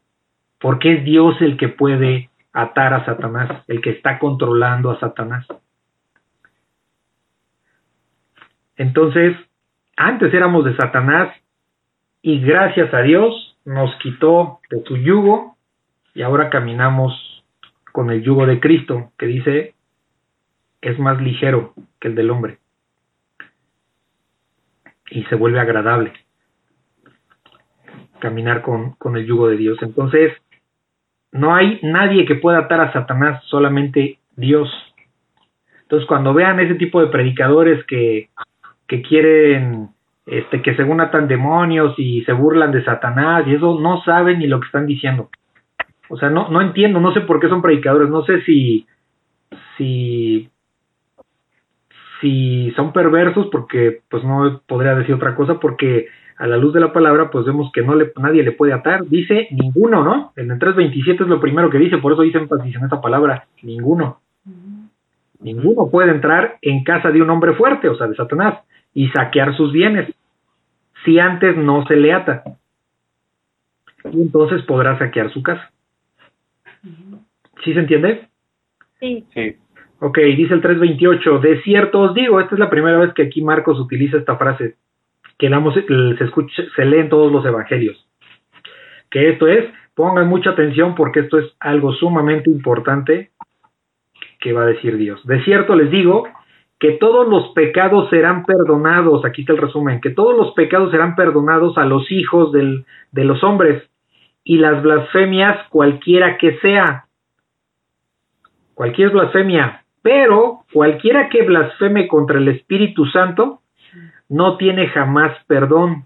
porque es Dios el que puede atar a Satanás, el que está controlando a Satanás. Entonces, antes éramos de Satanás y gracias a Dios nos quitó de su yugo y ahora caminamos con el yugo de Cristo, que dice es más ligero que el del hombre y se vuelve agradable caminar con, con el yugo de Dios. Entonces, no hay nadie que pueda atar a Satanás, solamente Dios. Entonces, cuando vean ese tipo de predicadores que, que quieren, este, que según atan demonios y se burlan de Satanás y eso, no saben ni lo que están diciendo. O sea, no, no entiendo, no sé por qué son predicadores, no sé si, si, si son perversos, porque pues no podría decir otra cosa, porque a la luz de la palabra, pues vemos que no le, nadie le puede atar. Dice ninguno, ¿no? En el 3.27 es lo primero que dice, por eso dice énfasis en esa palabra, ninguno. Ninguno puede entrar en casa de un hombre fuerte, o sea, de Satanás, y saquear sus bienes, si antes no se le ata. Y entonces podrá saquear su casa. ¿Sí se entiende? Sí. Sí. Ok, dice el 3.28, de cierto os digo, esta es la primera vez que aquí Marcos utiliza esta frase, que se, escucha, se lee en todos los evangelios. Que esto es, pongan mucha atención porque esto es algo sumamente importante que va a decir Dios. De cierto les digo que todos los pecados serán perdonados, aquí está el resumen, que todos los pecados serán perdonados a los hijos del, de los hombres y las blasfemias cualquiera que sea. Cualquier blasfemia, pero cualquiera que blasfeme contra el Espíritu Santo no tiene jamás perdón,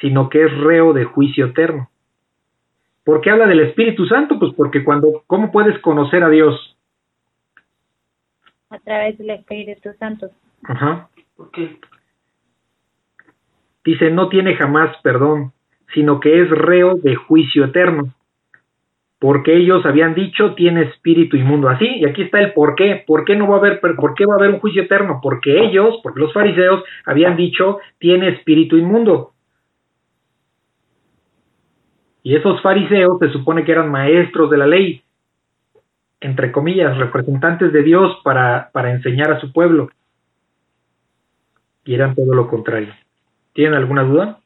sino que es reo de juicio eterno. ¿Por qué habla del Espíritu Santo? Pues porque cuando, ¿cómo puedes conocer a Dios? A través del Espíritu Santo. Ajá. ¿Por qué? Dice, no tiene jamás perdón, sino que es reo de juicio eterno porque ellos habían dicho tiene espíritu inmundo. Así, y aquí está el por qué. ¿Por qué no va a haber, por qué va a haber un juicio eterno? Porque ellos, porque los fariseos habían dicho tiene espíritu inmundo. Y esos fariseos se supone que eran maestros de la ley, entre comillas, representantes de Dios para, para enseñar a su pueblo. Y eran todo lo contrario. ¿Tienen alguna duda?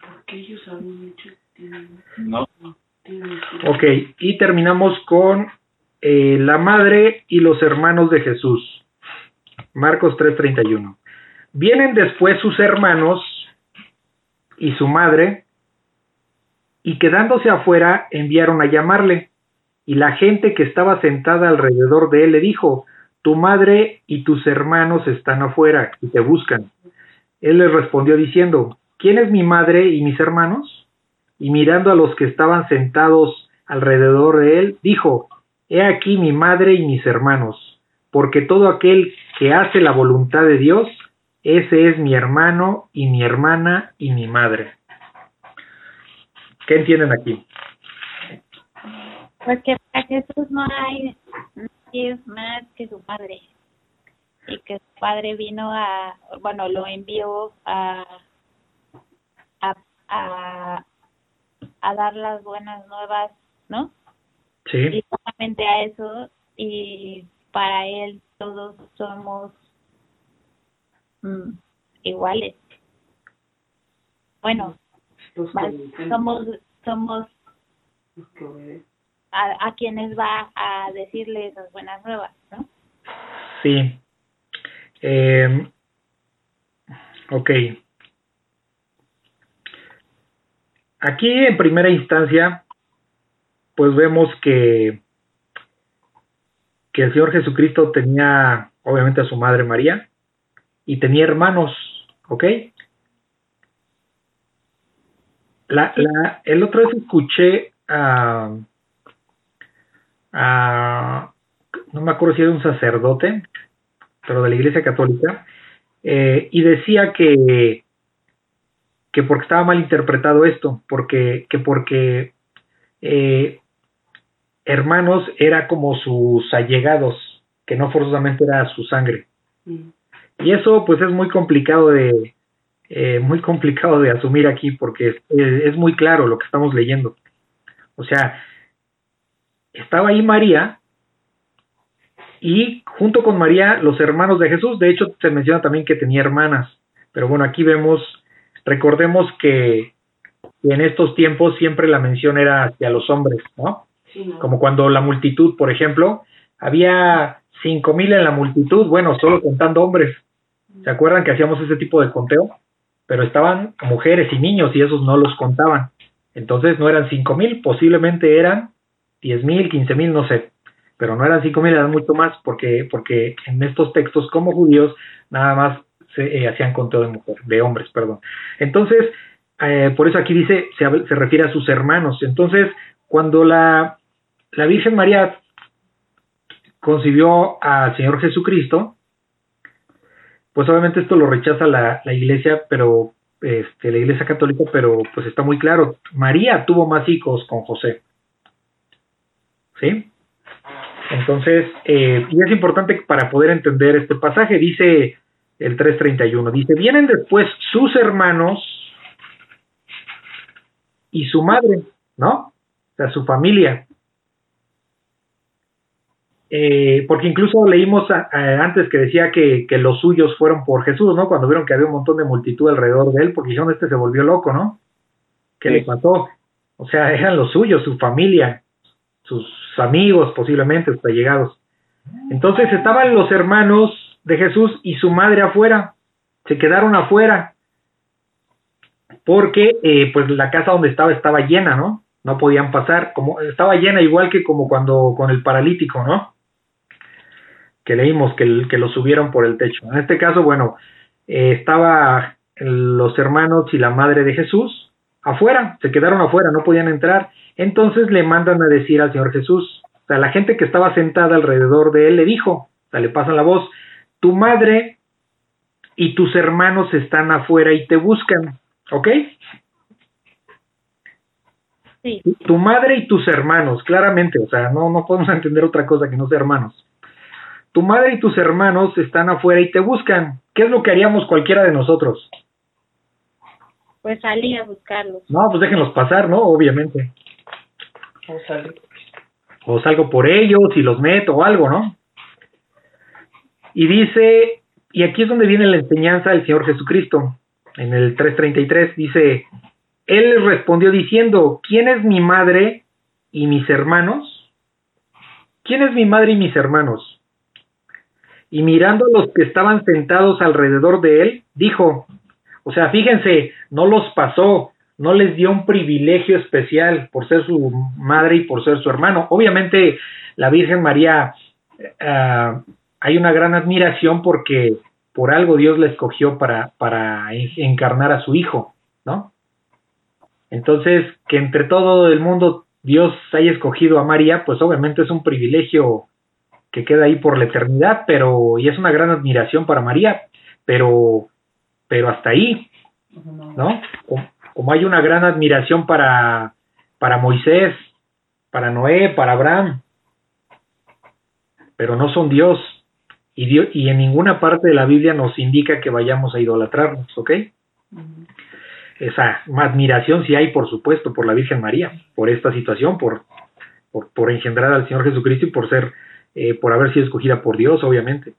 Porque ellos habían dicho no. Ok, y terminamos con eh, la madre y los hermanos de Jesús. Marcos 3:31. Vienen después sus hermanos y su madre, y quedándose afuera enviaron a llamarle, y la gente que estaba sentada alrededor de él le dijo, tu madre y tus hermanos están afuera y te buscan. Él les respondió diciendo, ¿quién es mi madre y mis hermanos? Y mirando a los que estaban sentados alrededor de él, dijo, He aquí mi madre y mis hermanos, porque todo aquel que hace la voluntad de Dios, ese es mi hermano y mi hermana y mi madre. ¿Qué entienden aquí? Pues que para Jesús no hay nadie más que su padre. Y que su padre vino a, bueno, lo envió a, a, a, a dar las buenas nuevas, ¿no? Sí, Y solamente a eso, y para él todos somos mm, iguales. Bueno, más- somos, somos a, a quienes va a decirle esas buenas nuevas, ¿no? sí. Eh, ok. Aquí en primera instancia, pues vemos que, que el Señor Jesucristo tenía obviamente a su madre María y tenía hermanos, ¿ok? La, el otro vez escuché a, a, no me acuerdo si era un sacerdote, pero de la Iglesia Católica, eh, y decía que, que porque estaba mal interpretado esto, porque, que porque eh, hermanos era como sus allegados, que no forzosamente era su sangre. Mm. Y eso pues es muy complicado de eh, muy complicado de asumir aquí porque es, es muy claro lo que estamos leyendo. O sea, estaba ahí María y junto con María los hermanos de Jesús, de hecho se menciona también que tenía hermanas, pero bueno, aquí vemos, recordemos que en estos tiempos siempre la mención era hacia los hombres, ¿no? Como cuando la multitud, por ejemplo, había cinco mil en la multitud, bueno, solo contando hombres. ¿Se acuerdan que hacíamos ese tipo de conteo? Pero estaban mujeres y niños y esos no los contaban. Entonces no eran cinco mil, posiblemente eran diez mil, quince mil, no sé. Pero no eran cinco mil, eran mucho más porque, porque en estos textos como judíos nada más se eh, hacían conteo de mujer, de hombres, perdón. Entonces, eh, por eso aquí dice, se, se refiere a sus hermanos. Entonces, cuando la, la Virgen María concibió al Señor Jesucristo, pues obviamente esto lo rechaza la, la iglesia, pero este, la iglesia católica, pero pues está muy claro, María tuvo más hijos con José. ¿Sí? Entonces, eh, y es importante para poder entender este pasaje, dice el 331, dice, vienen después sus hermanos y su madre, ¿no? O sea, su familia. Eh, porque incluso leímos a- a- antes que decía que, que los suyos fueron por Jesús, ¿no? Cuando vieron que había un montón de multitud alrededor de él, porque dijeron, este se volvió loco, ¿no? ¿Qué Sí. le pasó? O sea, eran los suyos, su familia, sus amigos posiblemente, sus allegados. Entonces estaban los hermanos de Jesús y su madre afuera, se quedaron afuera, porque eh, pues la casa donde estaba estaba llena, ¿no? No podían pasar, como estaba llena igual que como cuando con el paralítico, ¿no? Que leímos que, que lo subieron por el techo. En este caso, bueno, eh, estaba los hermanos y la madre de Jesús afuera, se quedaron afuera, no podían entrar. Entonces le mandan a decir al Señor Jesús, o sea, la gente que estaba sentada alrededor de él le dijo, o sea, le pasan la voz, tu madre y tus hermanos están afuera y te buscan, ¿ok? Sí, Tu madre y tus hermanos, claramente, o sea, no, no podemos entender otra cosa que no sea hermanos. Tu madre y tus hermanos están afuera y te buscan. ¿Qué es lo que haríamos cualquiera de nosotros? pues salí a buscarlos. No, pues déjenlos pasar, ¿no? Obviamente. O sale. o salgo por ellos y los meto o algo, ¿no? Y dice, y aquí es donde viene la enseñanza del Señor Jesucristo, en el 3.33, dice, Él les respondió diciendo, ¿quién es mi madre y mis hermanos? ¿Quién es mi madre y mis hermanos? Y mirando a los que estaban sentados alrededor de él, dijo, O sea, fíjense, no los pasó, no les dio un privilegio especial por ser su madre y por ser su hermano. Obviamente la Virgen María, eh, hay una gran admiración porque por algo Dios la escogió para, para encarnar a su hijo, ¿no? Entonces, que entre todo el mundo Dios haya escogido a María, pues obviamente es un privilegio que queda ahí por la eternidad, pero y es una gran admiración para María, pero pero hasta ahí, ¿no? Como, hay una gran admiración para para Moisés, para Noé, para Abraham, pero no son Dios y Dios, y en ninguna parte de la Biblia nos indica que vayamos a idolatrarnos, ¿ok? esa admiración sí hay, por supuesto, por la Virgen María, por esta situación, por, por, engendrar al Señor Jesucristo y por ser, eh, por haber sido escogida por Dios, obviamente.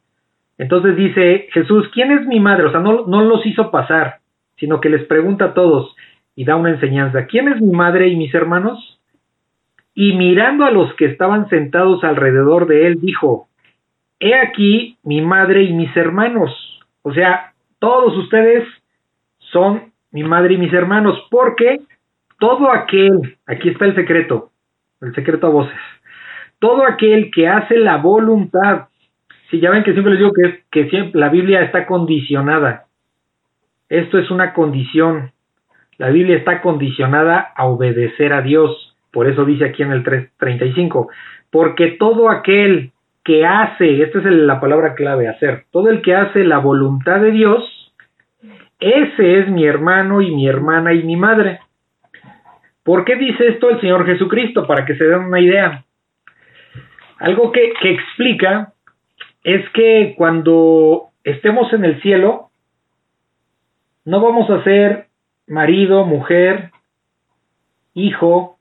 Entonces dice Jesús, ¿quién es mi madre? O sea, no, no los hizo pasar, sino que les pregunta a todos y da una enseñanza. ¿Quién es mi madre y mis hermanos? Y mirando a los que estaban sentados alrededor de él, dijo, He aquí mi madre y mis hermanos. O sea, todos ustedes son mi madre y mis hermanos, porque todo aquel, aquí está el secreto, el secreto a voces, todo aquel que hace la voluntad, si ya ven que siempre les digo que, siempre, la Biblia está condicionada, esto es una condición, la Biblia está condicionada a obedecer a Dios, por eso dice aquí en el 335, porque todo aquel que hace, esta es la palabra clave, hacer, todo el que hace la voluntad de Dios, ese es mi hermano y mi hermana y mi madre. ¿Por qué dice esto el Señor Jesucristo? Para que se den una idea. Algo que, explica es que cuando estemos en el cielo, no vamos a ser marido, mujer, hijo,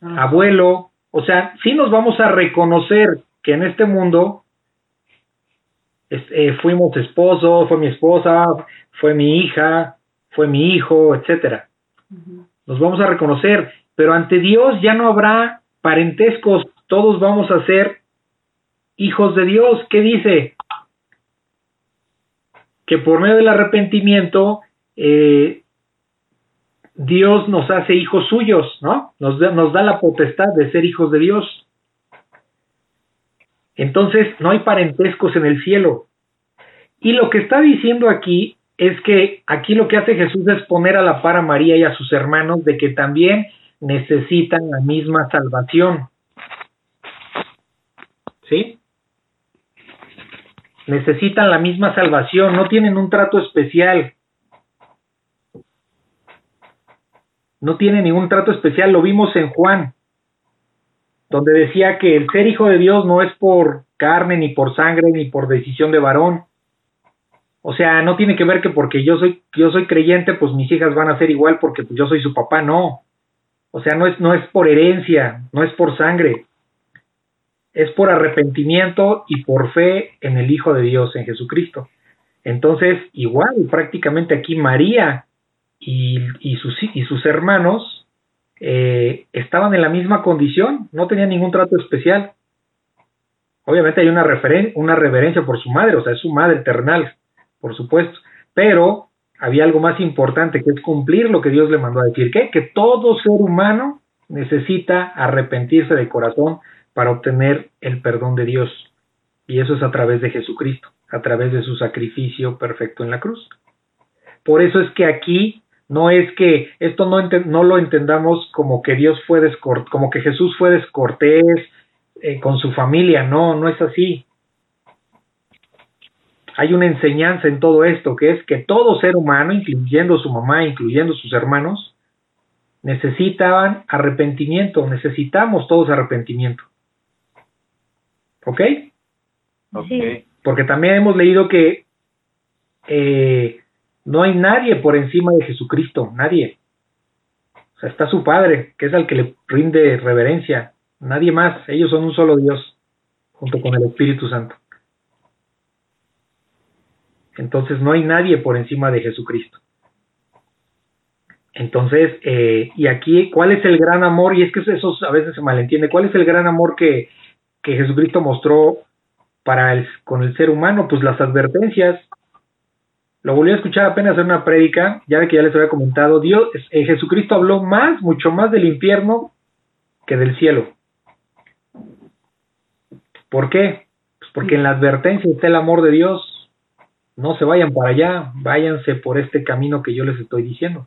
abuelo, o sea, sí nos vamos a reconocer que en este mundo eh, fuimos esposos, fue mi esposa, fue mi hija, fue mi hijo, etcétera. Nos vamos a reconocer, pero ante Dios ya no habrá parentescos, todos vamos a ser hijos de Dios. ¿Qué dice? Que por medio del arrepentimiento eh, Dios nos hace hijos suyos, ¿no? Nos da la potestad de ser hijos de Dios. Entonces, no hay parentescos en el cielo. Y lo que está diciendo aquí es que aquí lo que hace Jesús es poner a la par a María y a sus hermanos de que también necesitan la misma salvación. ¿Sí? Necesitan la misma salvación, no tienen un trato especial. No tienen ningún trato especial, lo vimos en Juan donde decía que el ser hijo de Dios no es por carne, ni por sangre, ni por decisión de varón. O sea, no tiene que ver que porque yo soy, yo soy creyente, pues mis hijas van a ser igual porque pues, yo soy su papá, no. O sea, no es, no es por herencia, no es por sangre. Es por arrepentimiento y por fe en el Hijo de Dios, en Jesucristo. Entonces, igual, prácticamente aquí María y, sus, y sus hermanos eh, estaban en la misma condición, no tenían ningún trato especial. Obviamente hay una, una reverencia por su madre, o sea, es su madre eternal, por supuesto, pero había algo más importante que es cumplir lo que Dios le mandó a decir, que todo ser humano necesita arrepentirse de corazón para obtener el perdón de Dios. Y eso es a través de Jesucristo, a través de su sacrificio perfecto en la cruz. Por eso es que aquí no es que esto no, no lo entendamos como que Dios fue descortés, como que Jesús fue descortés eh, con su familia, no, no es así. Hay una enseñanza en todo esto, que es que todo ser humano, incluyendo su mamá, incluyendo sus hermanos, necesitaban arrepentimiento, necesitamos todos arrepentimiento. ¿Ok? Okay. Porque también hemos leído que eh, no hay nadie por encima de Jesucristo, nadie. O sea, está su Padre, que es al que le rinde reverencia. Nadie más, ellos son un solo Dios, junto con el Espíritu Santo. Entonces no hay nadie por encima de Jesucristo. Entonces, eh, y aquí, ¿cuál es el gran amor? Y es que eso a veces se malentiende. ¿Cuál es el gran amor que, que Jesucristo mostró para el, con el ser humano? Pues las advertencias Lo volví a escuchar apenas en una prédica, ya ve que ya les había comentado, Dios, eh, Jesucristo habló más, mucho más del infierno que del cielo. ¿Por qué? Pues porque en la advertencia está el amor de Dios. No se vayan para allá, váyanse por este camino que yo les estoy diciendo.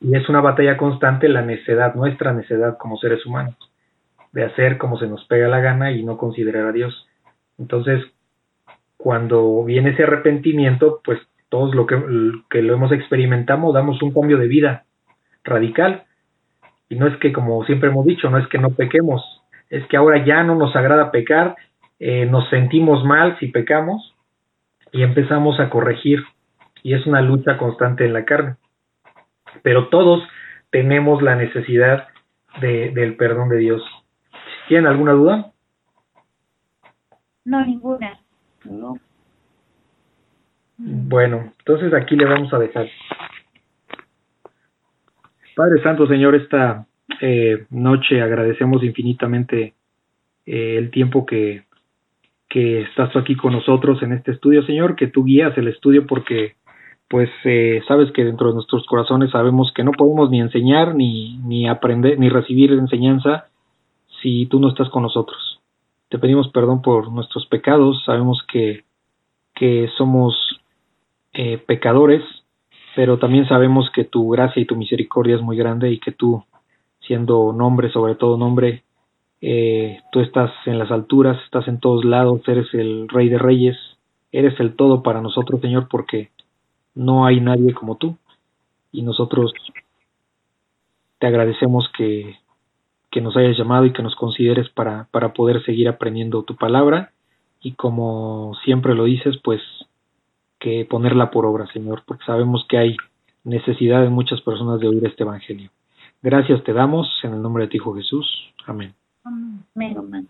Y es una batalla constante la necedad, nuestra necedad como seres humanos, de hacer como se nos pega la gana y no considerar a Dios. Entonces, cuando viene ese arrepentimiento, pues todos lo que, lo hemos experimentado damos un cambio de vida radical. Y no es que, como siempre hemos dicho, no es que no pequemos, es que ahora ya no nos agrada pecar, eh, nos sentimos mal si pecamos y empezamos a corregir. Y es una lucha constante en la carne pero todos tenemos la necesidad de, del perdón de Dios. ¿Tienen alguna duda? No, ninguna. No. Bueno, entonces aquí le vamos a dejar. Padre Santo, Señor, esta eh, noche agradecemos infinitamente eh, el tiempo que, que estás aquí con nosotros en este estudio, Señor, que tú guías el estudio porque pues eh, sabes que dentro de nuestros corazones sabemos que no podemos ni enseñar ni, ni aprender ni recibir enseñanza si tú no estás con nosotros. Te pedimos perdón por nuestros pecados, sabemos que, que somos eh, pecadores, pero también sabemos que tu gracia y tu misericordia es muy grande y que tú, siendo nombre, sobre todo nombre, eh, tú estás en las alturas, estás en todos lados, eres el rey de reyes, eres el todo para nosotros, Señor, porque no hay nadie como tú. Y nosotros te agradecemos que, que nos hayas llamado y que nos consideres para, para poder seguir aprendiendo tu palabra y como siempre lo dices, pues que ponerla por obra, Señor, porque sabemos que hay necesidad de muchas personas de oír este Evangelio. Gracias te damos en el nombre de tu Hijo Jesús. Amén. Amén.